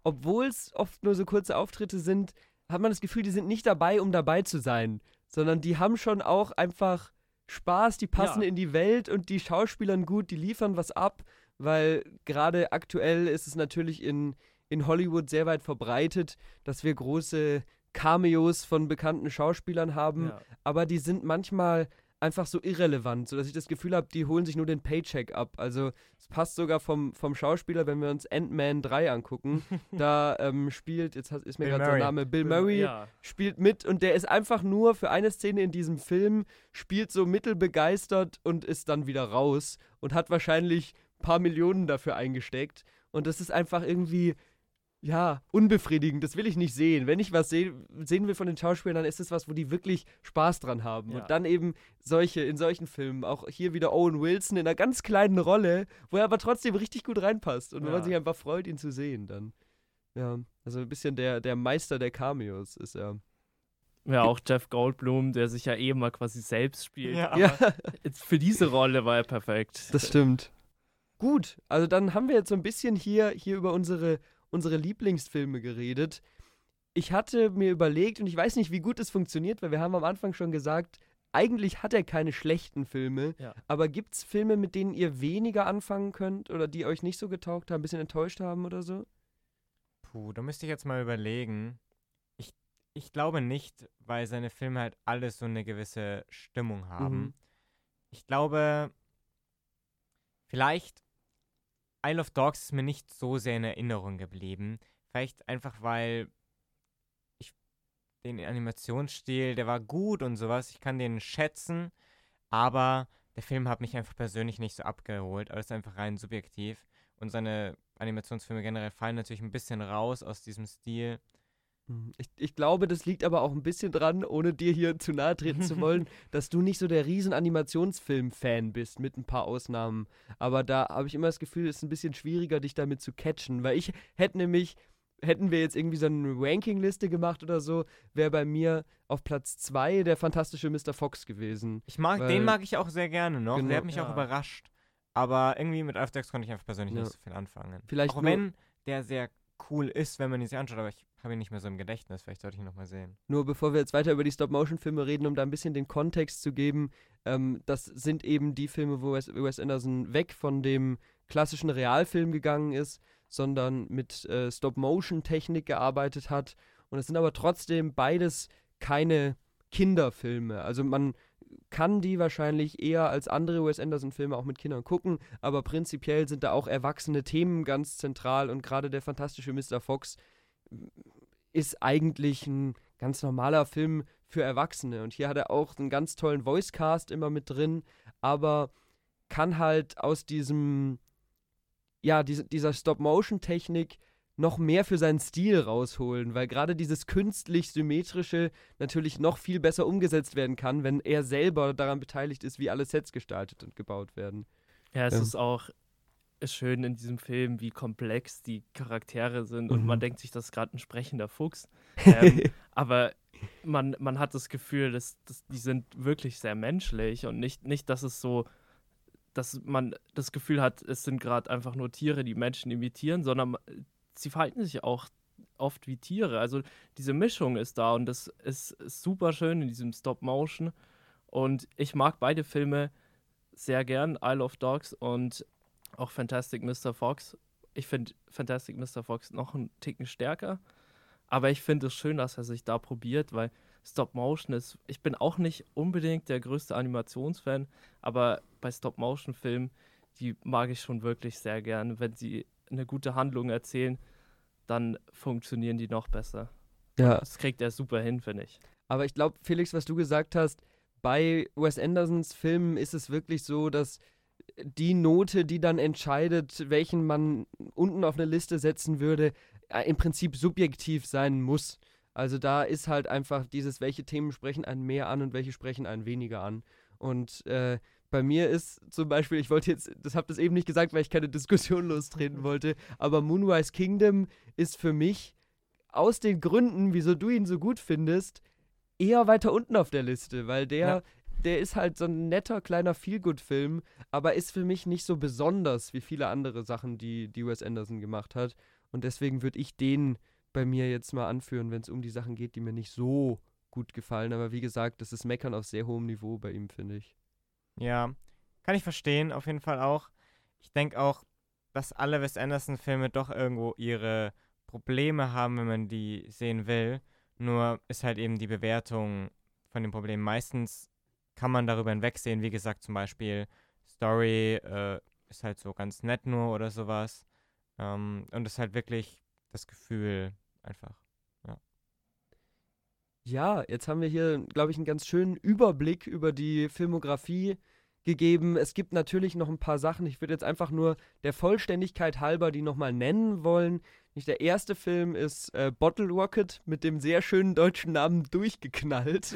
obwohl es oft nur so kurze Auftritte sind, hat man das Gefühl, die sind nicht dabei, um dabei zu sein, sondern die haben schon auch einfach Spaß, die passen Ja. in die Welt und die Schauspielern gut, die liefern was ab, weil gerade aktuell ist es natürlich in, in Hollywood sehr weit verbreitet, dass wir große Cameos von bekannten Schauspielern haben, Ja. aber die sind manchmal einfach so irrelevant, sodass ich das Gefühl habe, die holen sich nur den Paycheck ab. Also es passt sogar vom, vom Schauspieler, wenn wir uns Ant-Man 3 angucken. da ähm, spielt, jetzt ist mir Bill gerade der Murray. Name, Bill Murray Ja. spielt mit und der ist einfach nur für eine Szene in diesem Film, spielt so mittelbegeistert und ist dann wieder raus und hat wahrscheinlich ein paar Millionen dafür eingesteckt. Und das ist einfach irgendwie, ja, unbefriedigend. Das will ich nicht sehen. Wenn ich was seh sehen will von den Schauspielern, dann ist es was, wo die wirklich Spaß dran haben. Ja. Und dann eben solche, in solchen Filmen, auch hier wieder Owen Wilson in einer ganz kleinen Rolle, wo er aber trotzdem richtig gut reinpasst und wo man Ja. sich einfach freut, ihn zu sehen dann. Ja, also ein bisschen der, der Meister der Cameos ist er. ja, auch Jeff Goldblum, der sich ja eh mal quasi selbst spielt. Ja. Aber Ja, Für diese Rolle war er perfekt. das stimmt. Gut, also dann haben wir jetzt so ein bisschen hier, hier über unsere, unsere Lieblingsfilme geredet. Ich hatte mir überlegt, und ich weiß nicht, wie gut es funktioniert, weil wir haben am Anfang schon gesagt, eigentlich hat er keine schlechten Filme, Ja. aber gibt es Filme, mit denen ihr weniger anfangen könnt oder die euch nicht so getaugt haben, ein bisschen enttäuscht haben oder so? Puh, da müsste ich jetzt mal überlegen. Ich, ich glaube nicht, weil seine Filme halt alles so eine gewisse Stimmung haben. Mhm. Ich glaube, vielleicht Isle of Dogs ist mir nicht so sehr in Erinnerung geblieben. Vielleicht einfach, weil ich den Animationsstil, der war gut und sowas. Ich kann den schätzen, aber der Film hat mich einfach persönlich nicht so abgeholt. Alles einfach rein subjektiv. Und seine Animationsfilme generell fallen natürlich ein bisschen raus aus diesem Stil. Mhm. Ich, ich glaube, das liegt aber auch ein bisschen dran, ohne dir hier zu nahe treten zu wollen, dass du nicht so der riesen Animationsfilm-Fan bist, mit ein paar Ausnahmen. Aber da habe ich immer das Gefühl, es ist ein bisschen schwieriger, dich damit zu catchen, weil ich hätte nämlich hätten wir jetzt irgendwie so eine Ranking-Liste gemacht oder so, wäre bei mir auf Platz 2 der fantastische Mr. Fox gewesen. Ich mag, Weil- den mag ich auch sehr gerne noch. Genau. Der hat mich auch Ja. überrascht. Aber irgendwie mit Alf Dex konnte ich einfach persönlich Ja. nicht so viel anfangen. Vielleicht auch wenn der sehr cool ist, wenn man ihn sich anschaut, aber ich habe ihn nicht mehr so im Gedächtnis. Vielleicht sollte ich ihn nochmal sehen. Nur bevor wir jetzt weiter über die Stop-Motion-Filme reden, um da ein bisschen den Kontext zu geben, ähm, das sind eben die Filme, wo Wes, Wes Anderson weg von dem klassischen Realfilm gegangen ist, sondern mit äh, Stop-Motion-Technik gearbeitet hat. Und es sind aber trotzdem beides keine Kinderfilme. Also man kann die wahrscheinlich eher als andere Wes Anderson-Filme auch mit Kindern gucken, aber prinzipiell sind da auch erwachsene Themen ganz zentral und gerade der fantastische Mr. Fox ist eigentlich ein ganz normaler Film für Erwachsene. Und hier hat er auch einen ganz tollen Voicecast immer mit drin, aber kann halt aus diesem, ja, diese, dieser Stop-Motion-Technik noch mehr für seinen Stil rausholen, weil gerade dieses künstlich symmetrische natürlich noch viel besser umgesetzt werden kann, wenn er selber daran beteiligt ist, wie alle Sets gestaltet und gebaut werden. Ja, es Ähm. ist auch schön in diesem Film, wie komplex die Charaktere sind und man Mhm. denkt sich, das ist gerade ein sprechender Fuchs. Ähm, aber man, man hat das Gefühl, dass, dass die sind wirklich sehr menschlich und nicht, nicht, dass es so, dass man das Gefühl hat, es sind gerade einfach nur Tiere, die Menschen imitieren, sondern sie verhalten sich auch oft wie Tiere. Also diese Mischung ist da und das ist, super schön in diesem Stop-Motion. Und ich mag beide Filme sehr gern, Isle of Dogs und auch Fantastic Mr. Fox. Ich finde Fantastic Mr. Fox noch einen Ticken stärker. Aber ich finde es schön, dass er sich da probiert, weil Stop-Motion ist. Ich bin auch nicht unbedingt der größte Animationsfan, aber bei Stop-Motion-Filmen, die mag ich schon wirklich sehr gern. Wenn sie eine gute Handlung erzählen, dann funktionieren die noch besser. Ja, Das kriegt er super hin, finde ich. Aber ich glaube, Felix, was du gesagt hast, bei Wes Andersons Filmen ist es wirklich so, dass die Note, die dann entscheidet, welchen man unten auf eine Liste setzen würde, äh, im Prinzip subjektiv sein muss. Also da ist halt einfach dieses, welche Themen sprechen einen mehr an und welche sprechen einen weniger an. Und äh, bei mir ist zum Beispiel, ich wollte jetzt, das habe das eben nicht gesagt, weil ich keine Diskussion lostreten wollte, aber Moonrise Kingdom ist für mich aus den Gründen, wieso du ihn so gut findest, eher weiter unten auf der Liste, weil der, Ja. der ist halt so ein netter kleiner Feelgood-Film, aber ist für mich nicht so besonders wie viele andere Sachen, die, die Wes Anderson gemacht hat. Und deswegen würde ich den bei mir jetzt mal anführen, wenn es um die Sachen geht, die mir nicht so gut gefallen. Aber wie gesagt, das ist Meckern auf sehr hohem Niveau bei ihm, finde ich. Ja, kann ich verstehen, auf jeden Fall auch. Ich denke auch, dass alle Wes Anderson-Filme doch irgendwo ihre Probleme haben, wenn man die sehen will. Nur ist halt eben die Bewertung von den Problemen. Meistens kann man darüber hinwegsehen, wie gesagt, zum Beispiel Story äh, ist halt so ganz nett nur oder sowas. Ähm, und ist halt wirklich das Gefühl einfach. Ja, jetzt haben wir hier, glaube ich, einen ganz schönen Überblick über die Filmografie gegeben. Es gibt natürlich noch ein paar Sachen. Ich würde jetzt einfach nur der Vollständigkeit halber die nochmal nennen wollen. Nicht der erste Film ist äh, Bottle Rocket mit dem sehr schönen deutschen Namen Durchgeknallt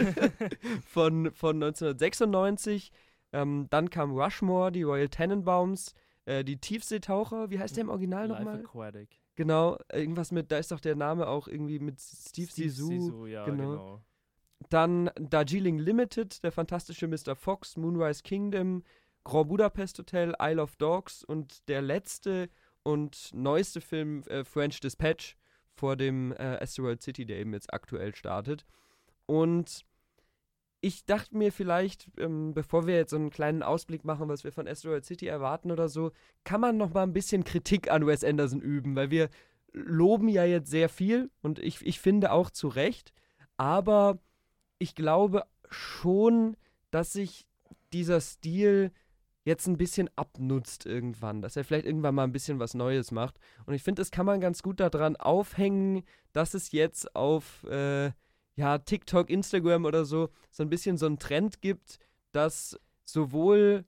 von, von 1996. Ähm, dann kam Rushmore, die Royal Tenenbaums, äh, die Tiefseetaucher. Wie heißt der im Original Life nochmal? Aquatic. Genau, irgendwas mit, da ist doch der Name auch irgendwie mit Steve, Zissou. Zissou, ja, genau. genau. Dann Darjeeling Limited, der fantastische Mr. Fox, Moonrise Kingdom, Grand Budapest Hotel, Isle of Dogs und der letzte und neueste Film äh, French Dispatch vor dem äh, Asteroid City, der eben jetzt aktuell startet. Und ich dachte mir vielleicht, ähm, bevor wir jetzt so einen kleinen Ausblick machen, was wir von Asteroid City erwarten oder so, kann man noch mal ein bisschen Kritik an Wes Anderson üben, weil wir loben ja jetzt sehr viel und ich, ich finde auch zu Recht, aber ich glaube schon, dass sich dieser Stil jetzt ein bisschen abnutzt irgendwann, dass er vielleicht irgendwann mal ein bisschen was Neues macht. Und ich finde, das kann man ganz gut daran aufhängen, dass es jetzt auf äh, ja, TikTok, Instagram oder so so ein bisschen so einen Trend gibt, dass sowohl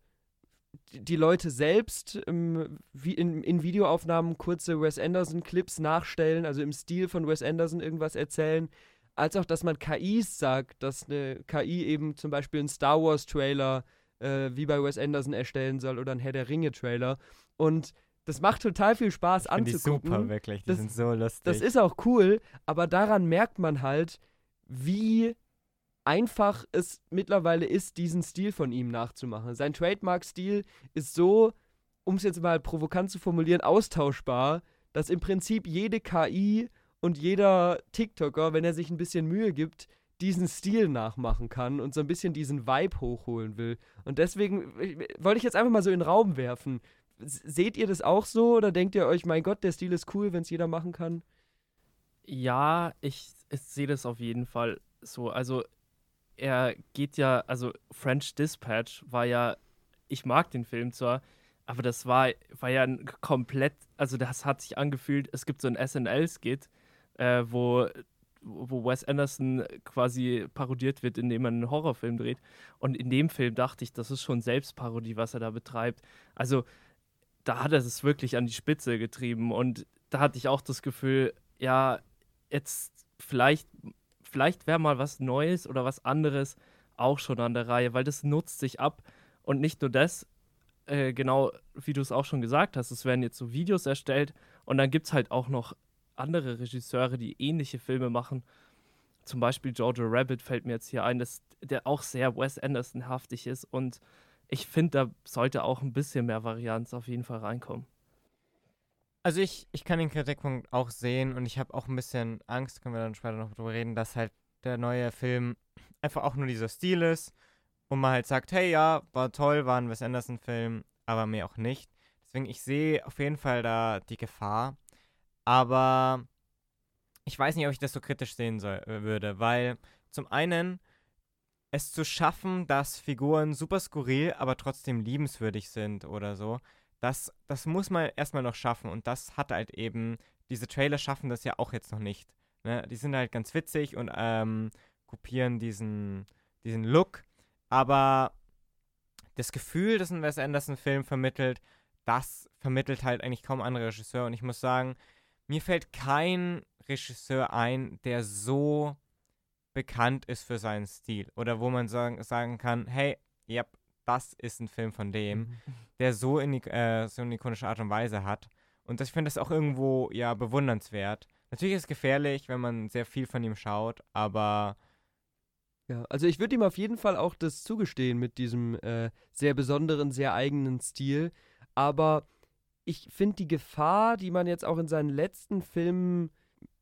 die- Leute selbst ähm, wie in, in Videoaufnahmen kurze Wes Anderson-Clips nachstellen, also im Stil von Wes Anderson irgendwas erzählen, als auch, dass man KIs sagt, dass eine KI eben zum Beispiel einen Star Wars-Trailer äh, wie bei Wes Anderson erstellen soll oder einen Herr der Ringe-Trailer. Und das macht total viel Spaß Ich finde die anzugucken. super, wirklich. Die Das- sind so lustig. Das ist auch cool, aber daran merkt man halt, wie einfach es mittlerweile ist, diesen Stil von ihm nachzumachen. Sein Trademark-Stil ist so, um es jetzt mal provokant zu formulieren, austauschbar, dass im Prinzip jede KI und jeder TikToker, wenn er sich ein bisschen Mühe gibt, diesen Stil nachmachen kann und so ein bisschen diesen Vibe hochholen will. Und deswegen wollte ich jetzt einfach mal so in den Raum werfen. Seht ihr das auch so oder denkt ihr euch, mein Gott, der Stil ist cool, wenn es jeder machen kann? Ja, ich, ich sehe das auf jeden Fall so. Also er geht ja, also French Dispatch war ja, ich mag den Film zwar, aber das war, war ja ein komplett, also das hat sich angefühlt, es gibt so ein SNL-Skit, äh, wo, wo Wes Anderson quasi parodiert wird, indem er einen Horrorfilm dreht. Und in dem Film dachte ich, das ist schon Selbstparodie, was er da betreibt. Also da hat er es wirklich an die Spitze getrieben und da hatte ich auch das Gefühl, ja, jetzt vielleicht, vielleicht wäre mal was Neues oder was anderes auch schon an der Reihe, weil das nutzt sich ab und nicht nur das, äh, genau wie du es auch schon gesagt hast, es werden jetzt so Videos erstellt und dann gibt es halt auch noch andere Regisseure, die ähnliche Filme machen. Zum Beispiel Jojo Rabbit fällt mir jetzt hier ein, das, der auch sehr Wes Anderson-haftig ist und ich finde, da sollte auch ein bisschen mehr Varianz auf jeden Fall reinkommen. Also ich, ich kann den Kritikpunkt auch sehen und ich habe auch ein bisschen Angst, können wir dann später noch drüber reden, dass halt der neue Film einfach auch nur dieser Stil ist und man halt sagt, hey ja, war toll, war ein Wes Anderson-Film, aber mehr auch nicht. Deswegen, ich sehe auf jeden Fall da die Gefahr, aber ich weiß nicht, ob ich das so kritisch sehen soll, äh, würde, weil zum einen es zu schaffen, dass Figuren super skurril, aber trotzdem liebenswürdig sind oder so, das, das muss man erstmal noch schaffen. Und das hat halt eben, diese Trailer schaffen das ja auch jetzt noch nicht. Ne? Die sind halt ganz witzig und ähm, kopieren diesen, diesen Look. Aber das Gefühl, das ein Wes Anderson-Film vermittelt, das vermittelt halt eigentlich kaum andere Regisseur. Und ich muss sagen, mir fällt kein Regisseur ein, der so bekannt ist für seinen Stil. Oder wo man sagen, sagen kann, hey, yep, das ist ein Film von dem der so, in, äh, so eine ikonische Art und Weise hat. Und das, ich finde das auch irgendwo ja bewundernswert. Natürlich ist es gefährlich, wenn man sehr viel von ihm schaut, aber Ja, also ich würde ihm auf jeden Fall auch das zugestehen mit diesem äh, sehr besonderen, sehr eigenen Stil. Aber ich finde die Gefahr, die man jetzt auch in seinen letzten Filmen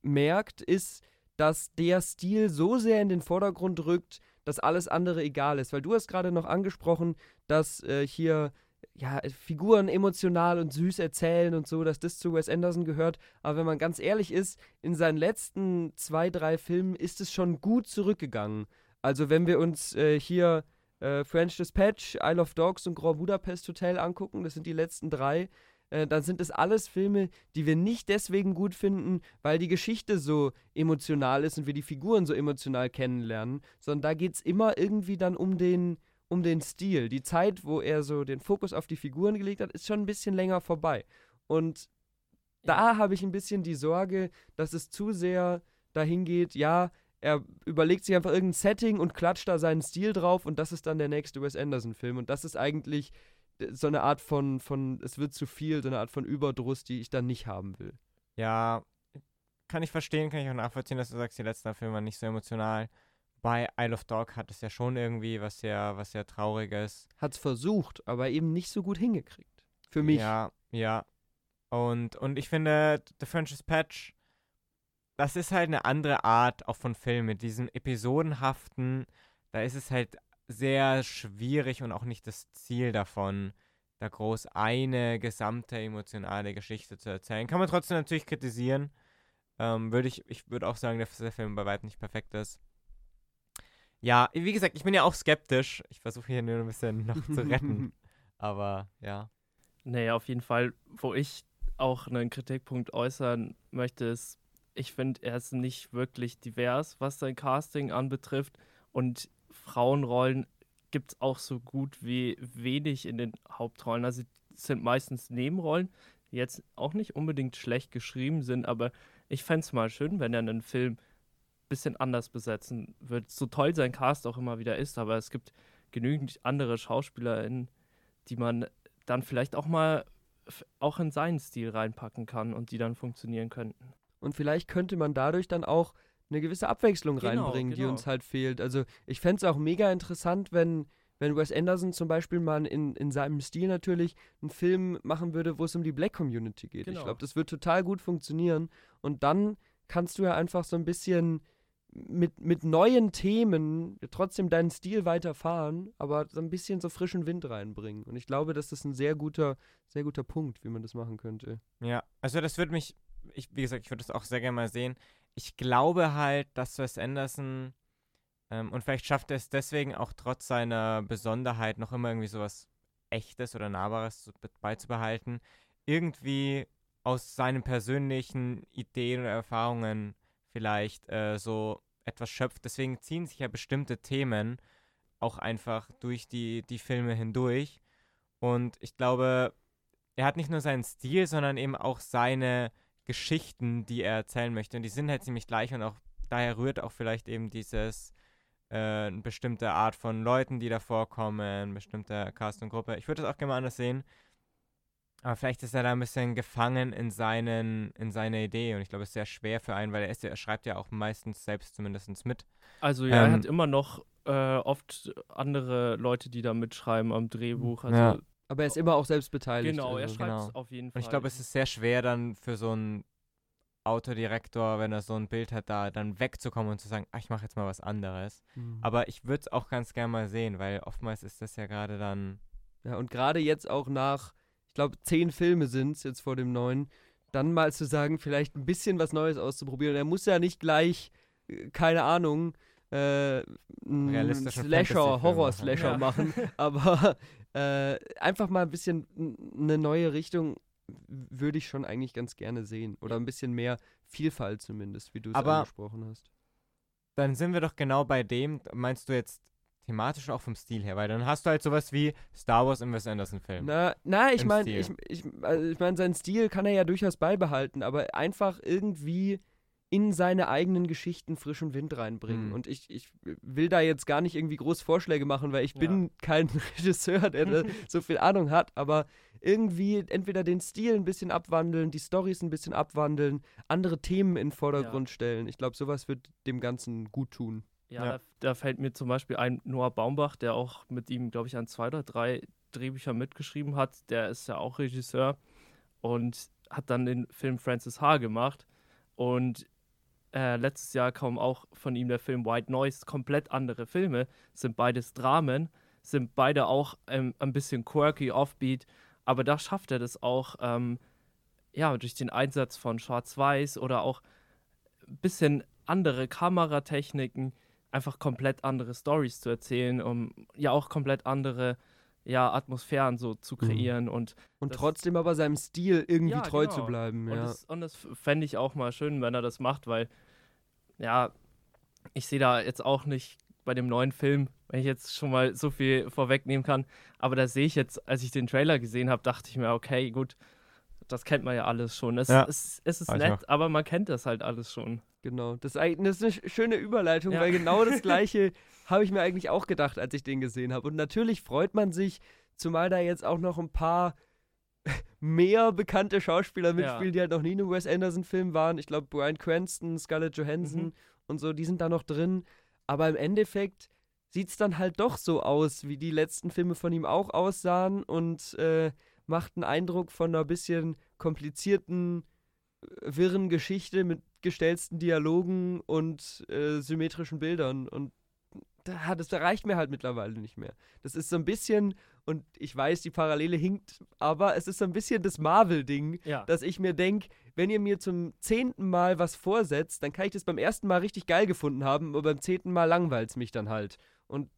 merkt, ist, dass der Stil so sehr in den Vordergrund rückt, dass alles andere egal ist. Weil du hast gerade noch angesprochen, dass äh, hier ja, Figuren emotional und süß erzählen und so, dass das zu Wes Anderson gehört. Aber wenn man ganz ehrlich ist, in seinen letzten zwei, drei Filmen ist es schon gut zurückgegangen. Also wenn wir uns äh, hier äh, French Dispatch, Isle of Dogs und Grand Budapest Hotel angucken, das sind die letzten drei, äh, dann sind es alles Filme, die wir nicht deswegen gut finden, weil die Geschichte so emotional ist und wir die Figuren so emotional kennenlernen, sondern da geht es immer irgendwie dann um den, um den Stil. Die Zeit, wo er so den Fokus auf die Figuren gelegt hat, ist schon ein bisschen länger vorbei. Und da habe ich ein bisschen die Sorge, dass es zu sehr dahin geht, ja, er überlegt sich einfach irgendein Setting und klatscht da seinen Stil drauf und das ist dann der nächste Wes Anderson-Film. Und das ist eigentlich so eine Art von, von, es wird zu viel, so eine Art von Überdruss, die ich dann nicht haben will. ja, kann ich verstehen, kann ich auch nachvollziehen, dass du sagst, die letzten Filme waren nicht so emotional. Bei Isle of Dog hat es ja schon irgendwie was sehr, was sehr Trauriges. Hat's versucht, aber eben nicht so gut hingekriegt. Für mich. Ja, ja. Und, und ich finde, The French Dispatch, das ist halt eine andere Art auch von Film. Mit diesem episodenhaften, da ist es halt sehr schwierig und auch nicht das Ziel davon, da groß eine gesamte emotionale Geschichte zu erzählen. Kann man trotzdem natürlich kritisieren. Ähm, würde ich, ich würde auch sagen, dass der Film bei weitem nicht perfekt ist. Ja, wie gesagt, ich bin ja auch skeptisch. Ich versuche hier nur ein bisschen noch zu retten. Aber ja. Nee, auf jeden Fall, wo ich auch einen Kritikpunkt äußern möchte, ist, ich finde, er ist nicht wirklich divers, was sein Casting anbetrifft. Und Frauenrollen gibt es auch so gut wie wenig in den Hauptrollen. Also sind meistens Nebenrollen, die jetzt auch nicht unbedingt schlecht geschrieben sind, aber ich fände es mal schön, wenn er einen Film ein bisschen anders besetzen würde. So toll sein Cast auch immer wieder ist, aber es gibt genügend andere SchauspielerInnen, die man dann vielleicht auch mal auch in seinen Stil reinpacken kann und die dann funktionieren könnten. Und vielleicht könnte man dadurch dann auch eine gewisse Abwechslung Genau, reinbringen, die genau. uns halt fehlt. Also ich fände es auch mega interessant, wenn, wenn Wes Anderson zum Beispiel mal in, in seinem Stil natürlich einen Film machen würde, wo es um die Black Community geht. Ich Genau. glaube, das wird total gut funktionieren. Und dann kannst du ja einfach so ein bisschen mit, mit neuen Themen trotzdem deinen Stil weiterfahren, aber so ein bisschen so frischen Wind reinbringen. Und ich glaube, dass das ein sehr guter, sehr guter Punkt, wie man das machen könnte. Ja, also das würde mich, ich, wie gesagt, ich würde das auch sehr gerne mal sehen. Ich glaube halt, dass Wes Anderson, ähm, und vielleicht schafft er es deswegen auch trotz seiner Besonderheit noch immer irgendwie sowas Echtes oder Nahbares zu, be- beizubehalten, irgendwie aus seinen persönlichen Ideen oder Erfahrungen vielleicht äh, so etwas schöpft. Deswegen ziehen sich ja bestimmte Themen auch einfach durch die, die Filme hindurch. Und ich glaube, er hat nicht nur seinen Stil, sondern eben auch seine Geschichten, die er erzählen möchte. Und die sind halt ziemlich gleich und auch daher rührt auch vielleicht eben dieses äh, eine bestimmte Art von Leuten, die da vorkommen, bestimmte Cast und Gruppe. Ich würde das auch gerne mal anders sehen. Aber vielleicht ist er da ein bisschen gefangen in, seinen, in seine Idee. Und ich glaube, es ist sehr schwer für einen, weil er, ist, er schreibt ja auch meistens selbst zumindest mit. Also ja, er Ähm, hat immer noch äh, oft andere Leute, die da mitschreiben am Drehbuch. Also Ja. Aber er ist immer auch selbst beteiligt. genau, er also. schreibt es genau. auf jeden Und Fall. ich glaube, es ist sehr schwer dann für so einen Autodirektor, wenn er so ein Bild hat, da dann wegzukommen und zu sagen, ach, ich mache jetzt mal was anderes. Mhm. Aber ich würde es auch ganz gerne mal sehen, weil oftmals ist das ja gerade dann. Ja, und gerade jetzt auch nach, ich glaube, zehn Filme sind es jetzt vor dem neuen, dann mal zu sagen, vielleicht ein bisschen was Neues auszuprobieren. Er muss ja nicht gleich, äh, keine Ahnung, äh, Slasher, Horror-Slasher machen. machen, aber äh, einfach mal ein bisschen eine neue Richtung würde ich schon eigentlich ganz gerne sehen. Oder ein bisschen mehr Vielfalt zumindest, wie du es angesprochen hast. Dann sind wir doch genau bei dem, meinst du jetzt thematisch auch vom Stil her, weil dann hast du halt sowas wie Star Wars im Wes Anderson-Film. Na, na ich meine, ich, ich, also ich mein, seinen Stil kann er ja durchaus beibehalten, aber einfach irgendwie in seine eigenen Geschichten frischen Wind reinbringen. Hm. Und ich, ich will da jetzt gar nicht irgendwie groß Vorschläge machen, weil ich Ja. bin kein Regisseur, der da so viel Ahnung hat, aber irgendwie entweder den Stil ein bisschen abwandeln, die Storys ein bisschen abwandeln, andere Themen in den Vordergrund stellen. Ich glaube, sowas wird dem Ganzen gut tun. Ja, Ja. Da, da fällt mir zum Beispiel ein Noah Baumbach, der auch mit ihm, glaube ich, an zwei oder drei Drehbüchern mitgeschrieben hat. Der ist ja auch Regisseur und hat dann den Film Francis H. gemacht. Und äh, letztes Jahr kam auch von ihm der Film White Noise. Komplett andere Filme, sind beides Dramen, sind beide auch ähm, ein bisschen quirky, offbeat. Aber da schafft er das auch, ähm, ja, durch den Einsatz von Schwarz-Weiß oder auch ein bisschen andere Kameratechniken, einfach komplett andere Stories zu erzählen, um ja auch komplett andere ja, Atmosphären so zu kreieren. Und, Und Das- trotzdem aber seinem Stil irgendwie Ja, treu genau. zu bleiben. und Ja. das, und das fände ich auch mal schön, wenn er das macht, weil ja, ich sehe da jetzt auch nicht bei dem neuen Film, wenn ich jetzt schon mal so viel vorwegnehmen kann, aber da sehe ich jetzt, als ich den Trailer gesehen habe, dachte ich mir, okay, gut, das kennt man ja alles schon. Es, Ja, es, es ist weiß nett, aber man kennt das halt alles schon. Genau, das ist, eigentlich, das ist eine sch- schöne Überleitung, Ja. weil genau das gleiche habe ich mir eigentlich auch gedacht, als ich den gesehen habe. Und natürlich freut man sich, zumal da jetzt auch noch ein paar mehr bekannte Schauspieler mitspielen, die halt noch nie in einem Wes Anderson-Film waren. Ich glaube, Brian Cranston, Scarlett Johansson Mhm. und so, die sind da noch drin. Aber im Endeffekt sieht es dann halt doch so aus, wie die letzten Filme von ihm auch aussahen und äh, macht einen Eindruck von einer bisschen komplizierten, äh, wirren Geschichte mit gestellten Dialogen und äh, symmetrischen Bildern. Und da, das reicht mir halt mittlerweile nicht mehr. Das ist so ein bisschen, und ich weiß, die Parallele hinkt, aber es ist so ein bisschen das Marvel-Ding, Ja. dass ich mir denke, wenn ihr mir zum zehnten Mal was vorsetzt, dann kann ich das beim ersten Mal richtig geil gefunden haben, aber beim zehnten Mal langweilt es mich dann halt. Und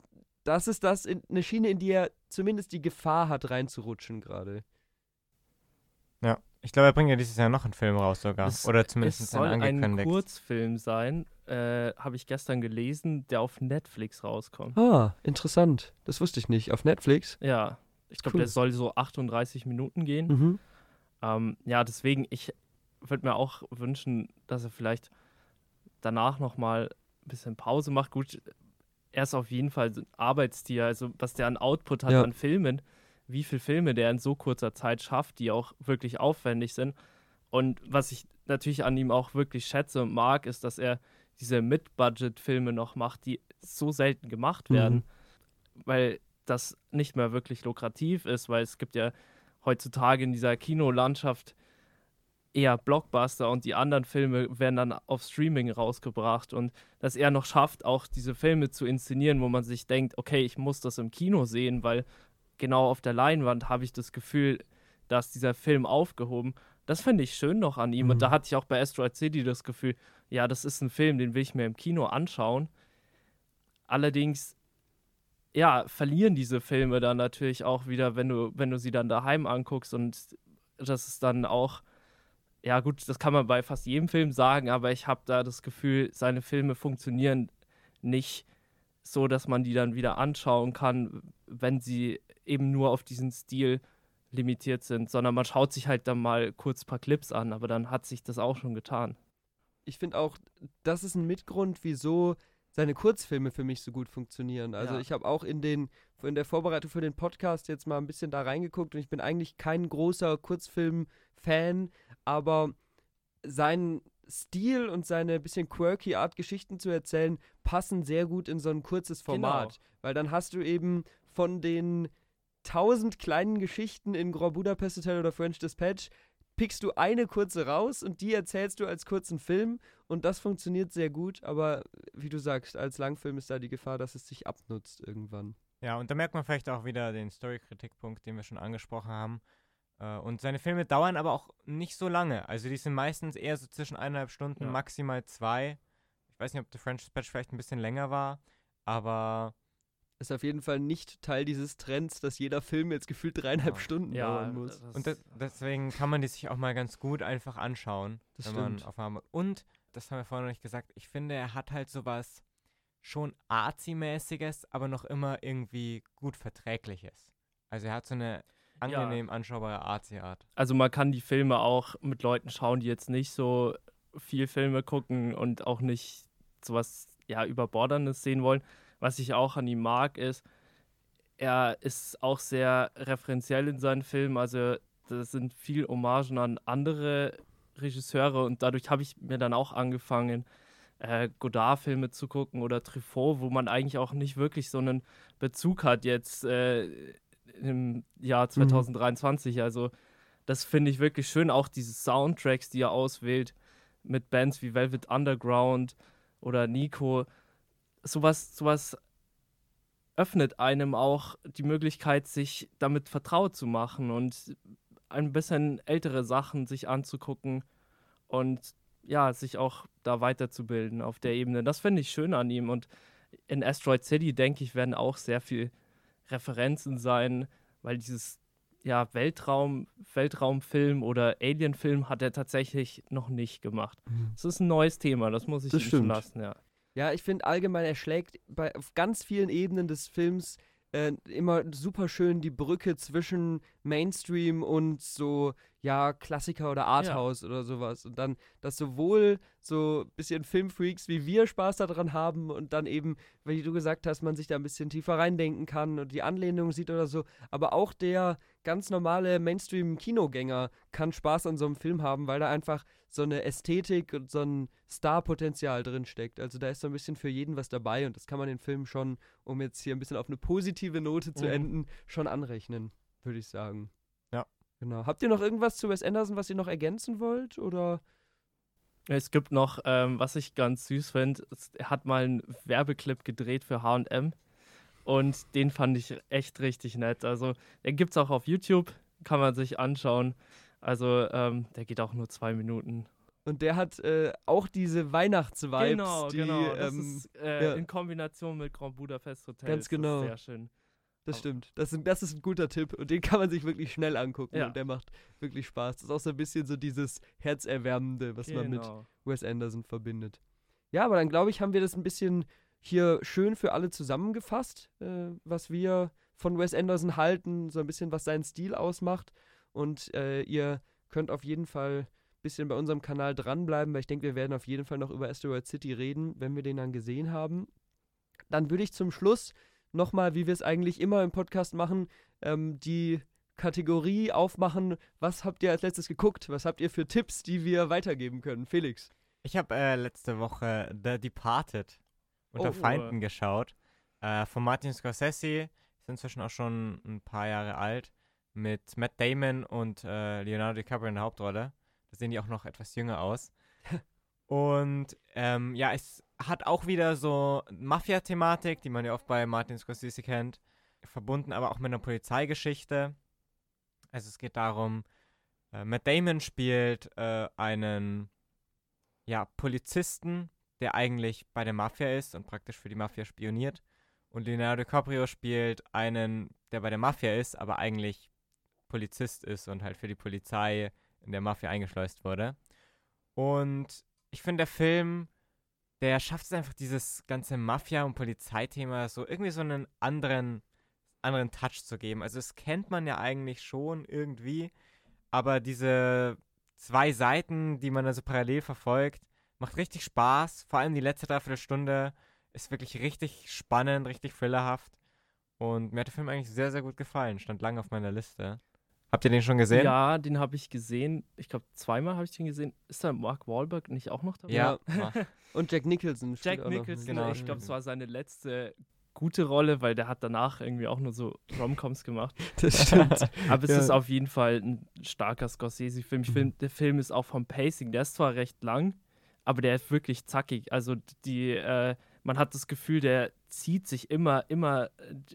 das ist das, in, eine Schiene, in die er zumindest die Gefahr hat, reinzurutschen gerade. Ja. Ich glaube, er bringt ja dieses Jahr noch einen Film raus sogar. Es- Oder zumindest es soll einen ein angekündigt. Kurzfilm sein, äh, habe ich gestern gelesen, der auf Netflix rauskommt. Ah, interessant. Das wusste ich nicht. Auf Netflix? Ja, ich glaube, Cool. der soll so 38 Minuten gehen. Mhm. Ähm, ja, deswegen, ich würde mir auch wünschen, dass er vielleicht danach nochmal ein bisschen Pause macht. Gut, er ist auf jeden Fall ein Arbeitstier, also was der an Output hat Ja. an Filmen, wie viele Filme der in so kurzer Zeit schafft, die auch wirklich aufwendig sind. Und was ich natürlich an ihm auch wirklich schätze und mag, ist, dass er diese Mid-Budget-Filme noch macht, die so selten gemacht Mhm. werden, weil das nicht mehr wirklich lukrativ ist, weil es gibt ja heutzutage in dieser Kinolandschaft eher Blockbuster und die anderen Filme werden dann auf Streaming rausgebracht und dass er noch schafft, auch diese Filme zu inszenieren, wo man sich denkt, okay, ich muss das im Kino sehen, weil genau auf der Leinwand habe ich das Gefühl, dass dieser Film aufgehoben. Das finde ich schön noch an ihm Mhm. und da hatte ich auch bei Asteroid City das Gefühl, ja, das ist ein Film, den will ich mir im Kino anschauen. Allerdings ja, verlieren diese Filme dann natürlich auch wieder, wenn du, wenn du sie dann daheim anguckst und das ist dann auch, ja gut, das kann man bei fast jedem Film sagen, aber ich habe da das Gefühl, seine Filme funktionieren nicht so, dass man die dann wieder anschauen kann, wenn sie eben nur auf diesen Stil limitiert sind, sondern man schaut sich halt dann mal kurz ein paar Clips an, aber dann hat sich das auch schon getan. Ich finde auch, das ist ein Mitgrund, wieso seine Kurzfilme für mich so gut funktionieren. Also Ja. ich habe auch in den in der Vorbereitung für den Podcast jetzt mal ein bisschen da reingeguckt und ich bin eigentlich kein großer Kurzfilm-Fan, aber sein Stil und seine bisschen quirky Art, Geschichten zu erzählen, passen sehr gut in so ein kurzes Format. Weil dann hast du eben von den tausend kleinen Geschichten in Grand Budapest Hotel oder French Dispatch, pickst du eine kurze raus und die erzählst du als kurzen Film und das funktioniert sehr gut, aber wie du sagst, als Langfilm ist da die Gefahr, dass es sich abnutzt irgendwann. Ja, und da merkt man vielleicht auch wieder den Story-Kritikpunkt, den wir schon angesprochen haben. Äh, Und seine Filme dauern aber auch nicht so lange. Also die sind meistens eher so zwischen eineinhalb Stunden, Ja. maximal zwei. Ich weiß nicht, ob The French Dispatch vielleicht ein bisschen länger war, aber Ist auf jeden Fall nicht Teil dieses Trends, dass jeder Film jetzt gefühlt dreieinhalb Ja. Stunden Ja, dauern muss. das- und de deswegen kann man die sich auch mal ganz gut einfach anschauen, Das wenn man stimmt. auf einmal und das haben wir vorhin noch nicht gesagt. Ich finde, er hat halt sowas schon Arzi-mäßiges, aber noch immer irgendwie gut verträgliches. Also er hat so eine angenehm anschaubare Arzi-Art. also man kann die Filme auch mit Leuten schauen, die jetzt nicht so viel Filme gucken und auch nicht sowas ja überborderndes sehen wollen. Was ich auch an ihm mag, ist, er ist auch sehr referenziell in seinen Filmen. Also das sind viel Hommagen an andere Regisseure und dadurch habe ich mir dann auch angefangen, äh, Godard-Filme zu gucken oder Truffaut, wo man eigentlich auch nicht wirklich so einen Bezug hat jetzt äh, im Jahr 2023. Also das finde ich wirklich schön. Auch diese Soundtracks, die er auswählt mit Bands wie Velvet Underground oder Nico. Sowas, sowas öffnet einem auch die Möglichkeit, sich damit vertraut zu machen und ein bisschen ältere Sachen sich anzugucken und ja, sich auch da weiterzubilden auf der Ebene. Das finde ich schön an ihm. Und in Asteroid City, denke ich, werden auch sehr viel Referenzen sein, weil dieses ja, Weltraum, Weltraumfilm oder Alienfilm hat er tatsächlich noch nicht gemacht. Das ist ein neues Thema, das muss ich Das ihm lassen, ja. Ja, ich finde allgemein, er schlägt bei, auf ganz vielen Ebenen des Films äh, immer super schön die Brücke zwischen Mainstream und so, ja, Klassiker oder Arthouse oder sowas. Und dann, dass sowohl so ein bisschen Filmfreaks wie wir Spaß daran haben und dann eben, wie du gesagt hast, man sich da ein bisschen tiefer reindenken kann und die Anlehnung sieht oder so. Aber auch der ganz normale Mainstream-Kinogänger kann Spaß an so einem Film haben, weil da einfach so eine Ästhetik und so ein Star-Potenzial drin steckt. Also da ist so ein bisschen für jeden was dabei und das kann man den Film schon, um jetzt hier ein bisschen auf eine positive Note zu Mhm. enden, schon anrechnen, würde ich sagen. Ja. Genau. Habt ihr noch irgendwas zu Wes Anderson, was ihr noch ergänzen wollt? Oder? Es gibt noch, ähm, was ich ganz süß finde, er hat mal einen Werbeclip gedreht für HM und den fand ich echt richtig nett. Also, den gibt es auch auf YouTube, kann man sich anschauen. Also, ähm, der geht auch nur zwei Minuten. Und der hat äh, auch diese Weihnachtsvibes, genau, die, genau. Das ähm, ist äh, ja. in Kombination mit Grand Budapest Hotel. Ganz ist genau. Das sehr schön. Das stimmt. Das, sind, das ist ein guter Tipp und den kann man sich wirklich schnell angucken Ja. und der macht wirklich Spaß. Das ist auch so ein bisschen so dieses Herzerwärmende, was man mit Genau. Wes Anderson verbindet. Ja, aber dann glaube ich, haben wir das ein bisschen hier schön für alle zusammengefasst, äh, was wir von Wes Anderson halten, so ein bisschen, was seinen Stil ausmacht. Und äh, ihr könnt auf jeden Fall ein bisschen bei unserem Kanal dranbleiben, weil ich denke, wir werden auf jeden Fall noch über Asteroid City reden, wenn wir den dann gesehen haben. Dann würde ich zum Schluss nochmal, wie wir es eigentlich immer im Podcast machen, ähm, die Kategorie aufmachen. Was habt ihr als letztes geguckt? Was habt ihr für Tipps, die wir weitergeben können? Felix. Ich habe äh, letzte Woche The Departed unter Oh. Feinden geschaut. Äh, von Martin Scorsese. Ist inzwischen auch schon ein paar Jahre alt. Mit Matt Damon und äh, Leonardo DiCaprio in der Hauptrolle. Da sehen die auch noch etwas jünger aus. und ähm, ja, es hat auch wieder so Mafia-Thematik, die man ja oft bei Martin Scorsese kennt. Verbunden aber auch mit einer Polizeigeschichte. Also es geht darum, äh, Matt Damon spielt äh, einen ja, Polizisten, der eigentlich bei der Mafia ist und praktisch für die Mafia spioniert. Und Leonardo DiCaprio spielt einen, der bei der Mafia ist, aber eigentlich Polizist ist und halt für die Polizei in der Mafia eingeschleust wurde. Und ich finde, der Film, der schafft es einfach, dieses ganze Mafia- und Polizeithema so irgendwie so einen anderen, anderen Touch zu geben. Also, das kennt man ja eigentlich schon irgendwie, aber diese zwei Seiten, die man da so parallel verfolgt, macht richtig Spaß. Vor allem die letzte Dreiviertelstunde ist wirklich richtig spannend, richtig thrillerhaft. Und mir hat der Film eigentlich sehr, sehr gut gefallen. Stand lange auf meiner Liste. Habt ihr den schon gesehen? Ja, den habe ich gesehen. Ich glaube, zweimal habe ich den gesehen. Ist da Mark Wahlberg nicht auch noch dabei? Ja. Und Jack Nicholson. Jack Nicholson, genau. ich glaube, es war seine letzte gute Rolle, weil der hat danach irgendwie auch nur so Romcoms gemacht. Das stimmt. Aber es Ja. ist auf jeden Fall ein starker Scorsese-Film. Ich Mhm. finde, der Film ist auch vom Pacing, der ist zwar recht lang, aber der ist wirklich zackig. Also die, äh, man hat das Gefühl, der zieht sich immer, immer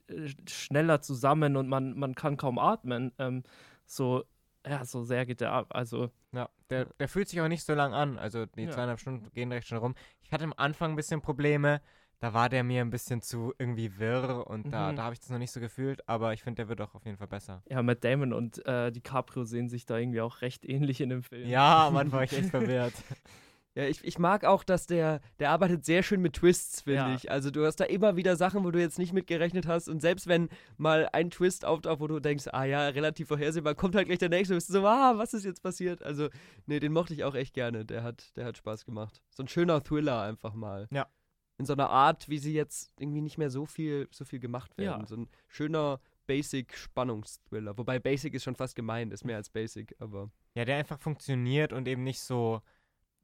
äh, schneller zusammen und man, man kann kaum atmen. Ähm, so, ja, so sehr geht der ab. Also, Ja, der, der fühlt sich auch nicht so lang an. Also die Ja. zweieinhalb Stunden gehen recht schnell rum. Ich hatte am Anfang ein bisschen Probleme. Da war der mir ein bisschen zu irgendwie wirr und da, Mhm. da habe ich das noch nicht so gefühlt. Aber ich finde, der wird auch auf jeden Fall besser. ja, Matt Damon und äh, DiCaprio sehen sich da irgendwie auch recht ähnlich in dem Film. Ja, Anfang war ich echt verwirrt. Ja, ich, ich mag auch, dass der, der arbeitet sehr schön mit Twists, finde Ja. ich. Also du hast da immer wieder Sachen, wo du jetzt nicht mitgerechnet hast und selbst wenn mal ein Twist auftaucht, wo du denkst, ah ja, relativ vorhersehbar, kommt halt gleich der nächste und bist so, ah, was ist jetzt passiert? Also, nee, den mochte ich auch echt gerne. Der hat, der hat Spaß gemacht. So ein schöner Thriller einfach mal. Ja. In so einer Art, wie sie jetzt irgendwie nicht mehr so viel, so viel gemacht werden. Ja. So ein schöner Basic-Spannungsthriller. Wobei Basic ist schon fast gemein, ist mehr als Basic, aber. Ja, der einfach funktioniert und eben nicht so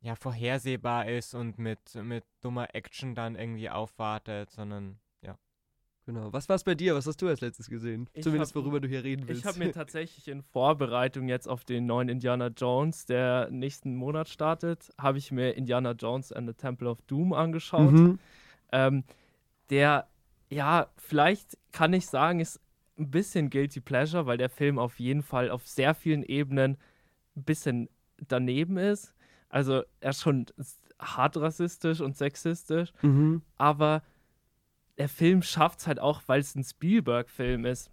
ja, vorhersehbar ist und mit, mit dummer Action dann irgendwie aufwartet, sondern ja. Genau. Was war's bei dir? Was hast du als letztes gesehen? Ich Zumindest hab- worüber du hier reden willst. Ich habe mir tatsächlich in Vorbereitung jetzt auf den neuen Indiana Jones, der nächsten Monat startet, habe ich mir Indiana Jones and the Temple of Doom angeschaut. Mhm. Ähm, der, ja, vielleicht kann ich sagen, ist ein bisschen Guilty Pleasure, weil der Film auf jeden Fall auf sehr vielen Ebenen ein bisschen daneben ist. Also er ist schon hart rassistisch und sexistisch, Mhm. aber der Film schafft es halt auch, weil es ein Spielberg-Film ist.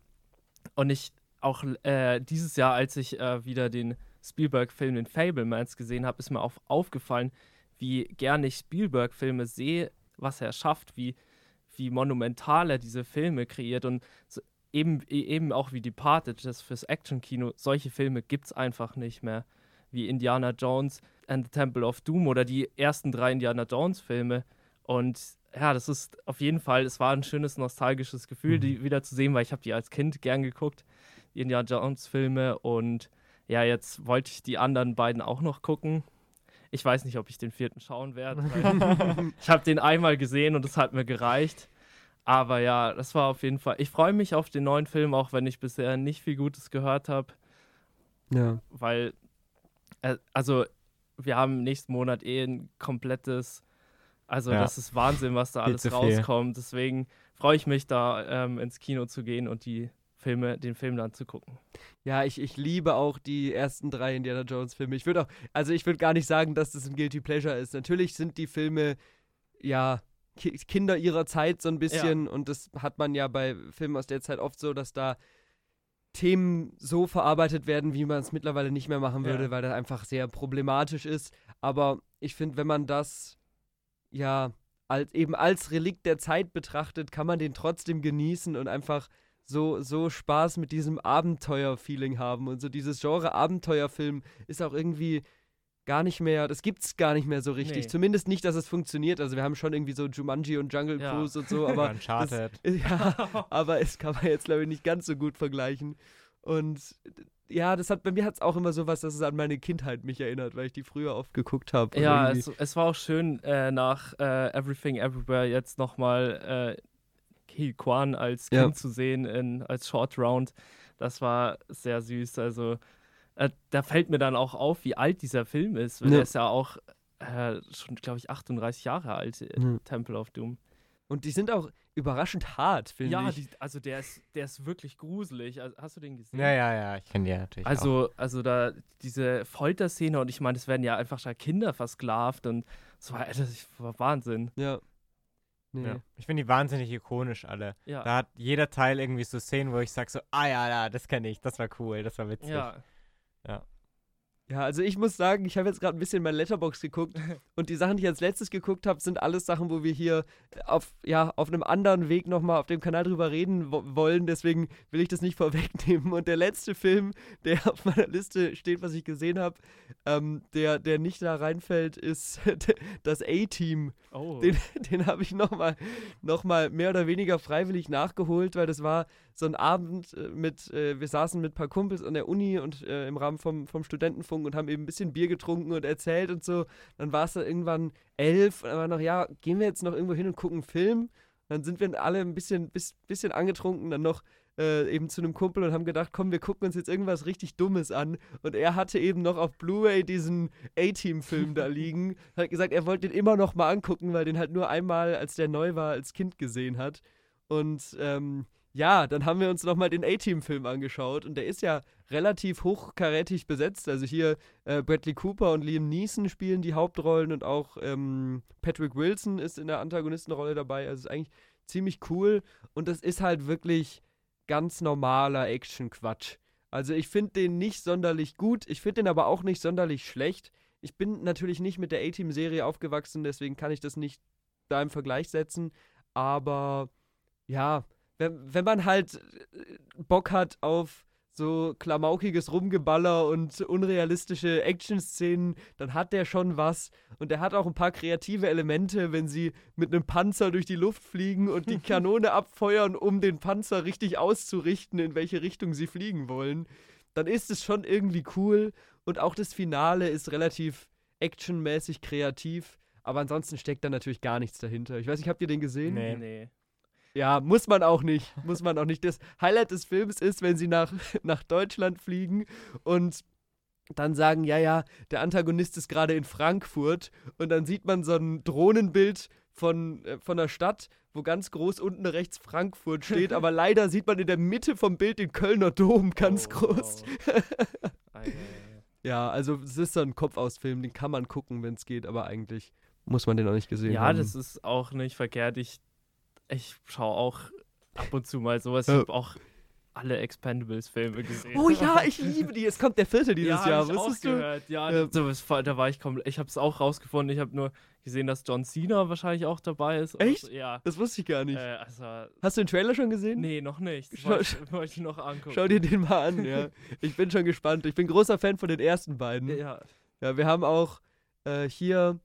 Und ich auch äh, dieses Jahr, als ich äh, wieder den Spielberg-Film, den Fablemans gesehen habe, ist mir auch aufgefallen, wie gerne ich Spielberg-Filme sehe, was er schafft, wie, wie monumental er diese Filme kreiert und so, eben, e- eben auch wie Departed, das fürs Action-Kino, solche Filme gibt es einfach nicht mehr. Wie Indiana Jones and the Temple of Doom oder die ersten drei Indiana Jones-Filme. Und ja, das ist auf jeden Fall, es war ein schönes nostalgisches Gefühl, die wieder zu sehen, weil ich habe die als Kind gern geguckt, die Indiana Jones-Filme. Und ja, jetzt wollte ich die anderen beiden auch noch gucken. Ich weiß nicht, ob ich den vierten schauen werde. Ich habe den einmal gesehen und es hat mir gereicht. Aber ja, das war auf jeden Fall. Ich freue mich auf den neuen Film, auch wenn ich bisher nicht viel Gutes gehört habe, Ja. weil, äh, also, wir haben nächsten Monat eh ein komplettes. Also, Ja. das ist Wahnsinn, was da alles viel. rauskommt. Deswegen freue ich mich, da ähm, ins Kino zu gehen und die Filme, den Film dann zu gucken. Ja, ich, ich liebe auch die ersten drei Indiana Jones Filme. Ich würde auch, also ich würde gar nicht sagen, dass das ein Guilty Pleasure ist. Natürlich sind die Filme, ja, Ki Kinder ihrer Zeit so ein bisschen und das hat man ja bei Filmen aus der Zeit oft so, dass da Themen so verarbeitet werden, wie man es mittlerweile nicht mehr machen würde, Ja. weil das einfach sehr problematisch ist. Aber ich finde, wenn man das ja als, eben als Relikt der Zeit betrachtet, kann man den trotzdem genießen und einfach so, so Spaß mit diesem Abenteuer-Feeling haben. Und so dieses Genre Abenteuerfilm ist auch irgendwie gar nicht mehr, das gibt's gar nicht mehr so richtig. Nee. Zumindest nicht, dass es funktioniert. Also wir haben schon irgendwie so Jumanji und Jungle Ja. Cruise und so, aber Uncharted. das, ja, aber es kann man jetzt glaube ich nicht ganz so gut vergleichen. Und ja, das hat bei mir hat es auch immer so was, dass es an meine Kindheit mich erinnert, weil ich die früher oft geguckt habe. Ja, es, es war auch schön, äh, nach äh, Everything Everywhere jetzt nochmal äh, Ki Kwan als Kind Ja. zu sehen in, als Short Round. Das war sehr süß. Also, äh, da fällt mir dann auch auf, wie alt dieser Film ist. Weil Ja. Der ist ja auch äh, schon, glaube ich, 38 Jahre alt, äh, Ja. Temple of Doom. Und die sind auch überraschend hart, finde Ja, ich. die, also der ist, der ist wirklich gruselig. Also, hast du den gesehen? Ja, ja, ja, ich kenne die ja natürlich. auch. Also, also da diese Folterszene und ich meine, es werden ja einfach da Kinder versklavt und es war, das war Wahnsinn. ja. Nee. Ja. Ich finde die wahnsinnig ikonisch alle. Ja. Da hat jeder Teil irgendwie so Szenen, wo ich sage so, ah ja, ja, das kenne ich, das war cool, das war witzig. Ja, Ja, also ich muss sagen, ich habe jetzt gerade ein bisschen mein Letterbox geguckt und die Sachen, die ich als letztes geguckt habe, sind alles Sachen, wo wir hier auf, ja, auf einem anderen Weg nochmal auf dem Kanal drüber reden wo wollen. Deswegen will ich das nicht vorwegnehmen. Und der letzte Film, der auf meiner Liste steht, was ich gesehen habe, ähm, der, der nicht da reinfällt, ist das A-Team. oh. Den, den habe ich nochmal noch mal mehr oder weniger freiwillig nachgeholt, weil das war so ein Abend äh, mit, äh, wir saßen mit ein paar Kumpels an der Uni und äh, im Rahmen vom, vom Studentenfunk und haben eben ein bisschen Bier getrunken und erzählt und so. Dann war es dann irgendwann elf und dann war noch, ja, gehen wir jetzt noch irgendwo hin und gucken einen Film? Dann sind wir alle ein bisschen, bis, bisschen angetrunken, dann noch äh, eben zu einem Kumpel und haben gedacht, komm, wir gucken uns jetzt irgendwas richtig Dummes an. Und er hatte eben noch auf Blu-ray diesen A-Team-Film da liegen. Hat gesagt, er wollte den immer noch mal angucken, weil den halt nur einmal, als der neu war, als Kind gesehen hat. Und ähm, ja, dann haben wir uns noch mal den A-Team-Film angeschaut und der ist ja relativ hochkarätig besetzt. Also hier äh, Bradley Cooper und Liam Neeson spielen die Hauptrollen und auch ähm, Patrick Wilson ist in der Antagonistenrolle dabei. Also ist eigentlich ziemlich cool und das ist halt wirklich ganz normaler Action-Quatsch. Also ich finde den nicht sonderlich gut, ich finde den aber auch nicht sonderlich schlecht. Ich bin natürlich nicht mit der A-Team-Serie aufgewachsen, deswegen kann ich das nicht da im Vergleich setzen. Aber ja, wenn, wenn man halt äh, Bock hat auf so klamaukiges Rumgeballer und unrealistische Action-Szenen, dann hat der schon was. Und der hat auch ein paar kreative Elemente, wenn sie mit einem Panzer durch die Luft fliegen und die Kanone abfeuern, um den Panzer richtig auszurichten, in welche Richtung sie fliegen wollen. Dann ist es schon irgendwie cool. Und auch das Finale ist relativ actionmäßig kreativ. Aber ansonsten steckt da natürlich gar nichts dahinter. Ich weiß nicht, habt ihr den gesehen? Nee. nee. Ja, muss man auch nicht. Muss man auch nicht. Das Highlight des Films ist, wenn sie nach, nach Deutschland fliegen und dann sagen, ja, ja, der Antagonist ist gerade in Frankfurt und dann sieht man so ein Drohnenbild von, äh, von der Stadt, wo ganz groß unten rechts Frankfurt steht, aber leider sieht man in der Mitte vom Bild den Kölner Dom ganz Oh, groß. wow. Ja, also es ist so ein Kopfausfilm, den kann man gucken, wenn es geht, aber eigentlich muss man den auch nicht gesehen Ja, haben. das ist auch nicht verkehrt. Ich, ich schaue auch ab und zu mal sowas. Ich habe auch alle Expendables-Filme gesehen. Oh ja, ich liebe die. Es kommt der vierte dieses ja, Jahr, hab ich auch wusstest du? gehört. Ja, Ja. so, es war- da war ich komplett. Ich habe es auch rausgefunden. Ich habe nur gesehen, dass John Cena wahrscheinlich auch dabei ist. Echt? so. Ja. Das wusste ich gar nicht. Äh, also, Hast du den Trailer schon gesehen? nee, noch nicht. Das Schau- wollte ich, wollte ich noch angucken. Schau dir den mal an, ja. Ich bin schon gespannt. Ich bin großer Fan von den ersten beiden. Ja, Ja, wir haben auch äh, hier,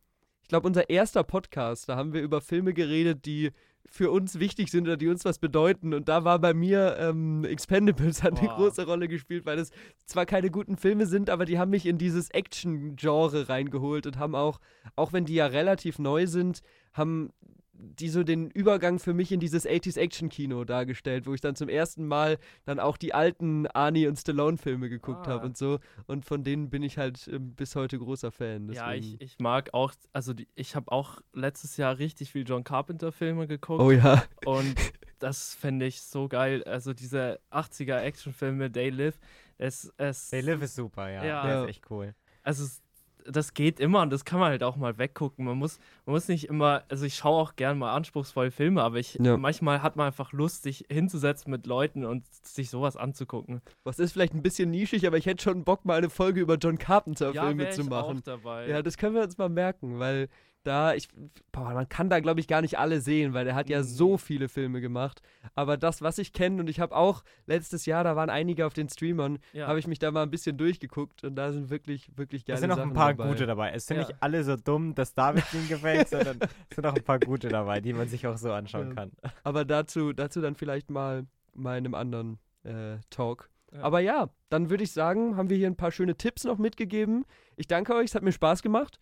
ich glaube, unser erster Podcast, da haben wir über Filme geredet, die für uns wichtig sind oder die uns was bedeuten. Und da war bei mir ähm, Expendables hat eine Boah. große Rolle gespielt, weil es zwar keine guten Filme sind, aber die haben mich in dieses Action-Genre reingeholt und haben auch, auch wenn die ja relativ neu sind, haben die so den Übergang für mich in dieses 80s Action-Kino dargestellt, wo ich dann zum ersten Mal dann auch die alten Arnie und Stallone-Filme geguckt Ah. habe und so. Und von denen bin ich halt ähm, bis heute großer Fan. ja ich, deswegen- ich mag auch, also die, ich habe auch letztes Jahr richtig viel John Carpenter-Filme geguckt. Oh ja. Und das fände ich so geil. Also diese 80er Actionfilme, They Live, es, es, They Live ist super, ja. Ja. Der ist echt cool. also es, das geht immer und das kann man halt auch mal weggucken. Man muss, man muss nicht immer, also ich schaue auch gern mal anspruchsvolle Filme, aber ich, Ja. manchmal hat man einfach Lust, sich hinzusetzen mit Leuten und sich sowas anzugucken. Was ist vielleicht ein bisschen nischig, aber ich hätte schon Bock, mal eine Folge über John Carpenter-Filme wär zu machen. auch dabei. Ja, das können wir uns mal merken, weil da, ich, boah, man kann da, glaube ich, gar nicht alle sehen, weil der hat ja so viele Filme gemacht. Aber das, was ich kenne, und ich habe auch letztes Jahr, da waren einige auf den Streamern, Ja. habe ich mich da mal ein bisschen durchgeguckt und da sind wirklich, wirklich geile Es sind auch Sachen ein paar dabei. gute dabei. Es sind Ja. nicht alle so dumm, dass David ihnen gefällt, sondern es sind auch ein paar gute dabei, die man sich auch so anschauen Ja. kann. Aber dazu, dazu dann vielleicht mal mal in einem anderen äh, Talk. Aber ja, dann würde ich sagen, haben wir hier ein paar schöne Tipps noch mitgegeben. Ich danke euch, es hat mir Spaß gemacht.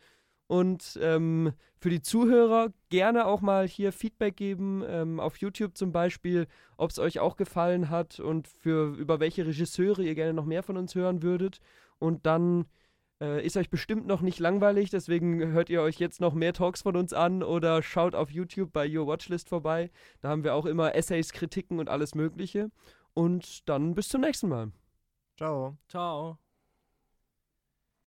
Und ähm, für die Zuhörer gerne auch mal hier Feedback geben, ähm, auf YouTube zum Beispiel, ob es euch auch gefallen hat und für über welche Regisseure ihr gerne noch mehr von uns hören würdet. Und dann äh, ist euch bestimmt noch nicht langweilig, deswegen hört ihr euch jetzt noch mehr Talks von uns an oder schaut auf YouTube bei Your Watchlist vorbei. Da haben wir auch immer Essays, Kritiken und alles Mögliche. Und dann bis zum nächsten Mal. Ciao. Ciao.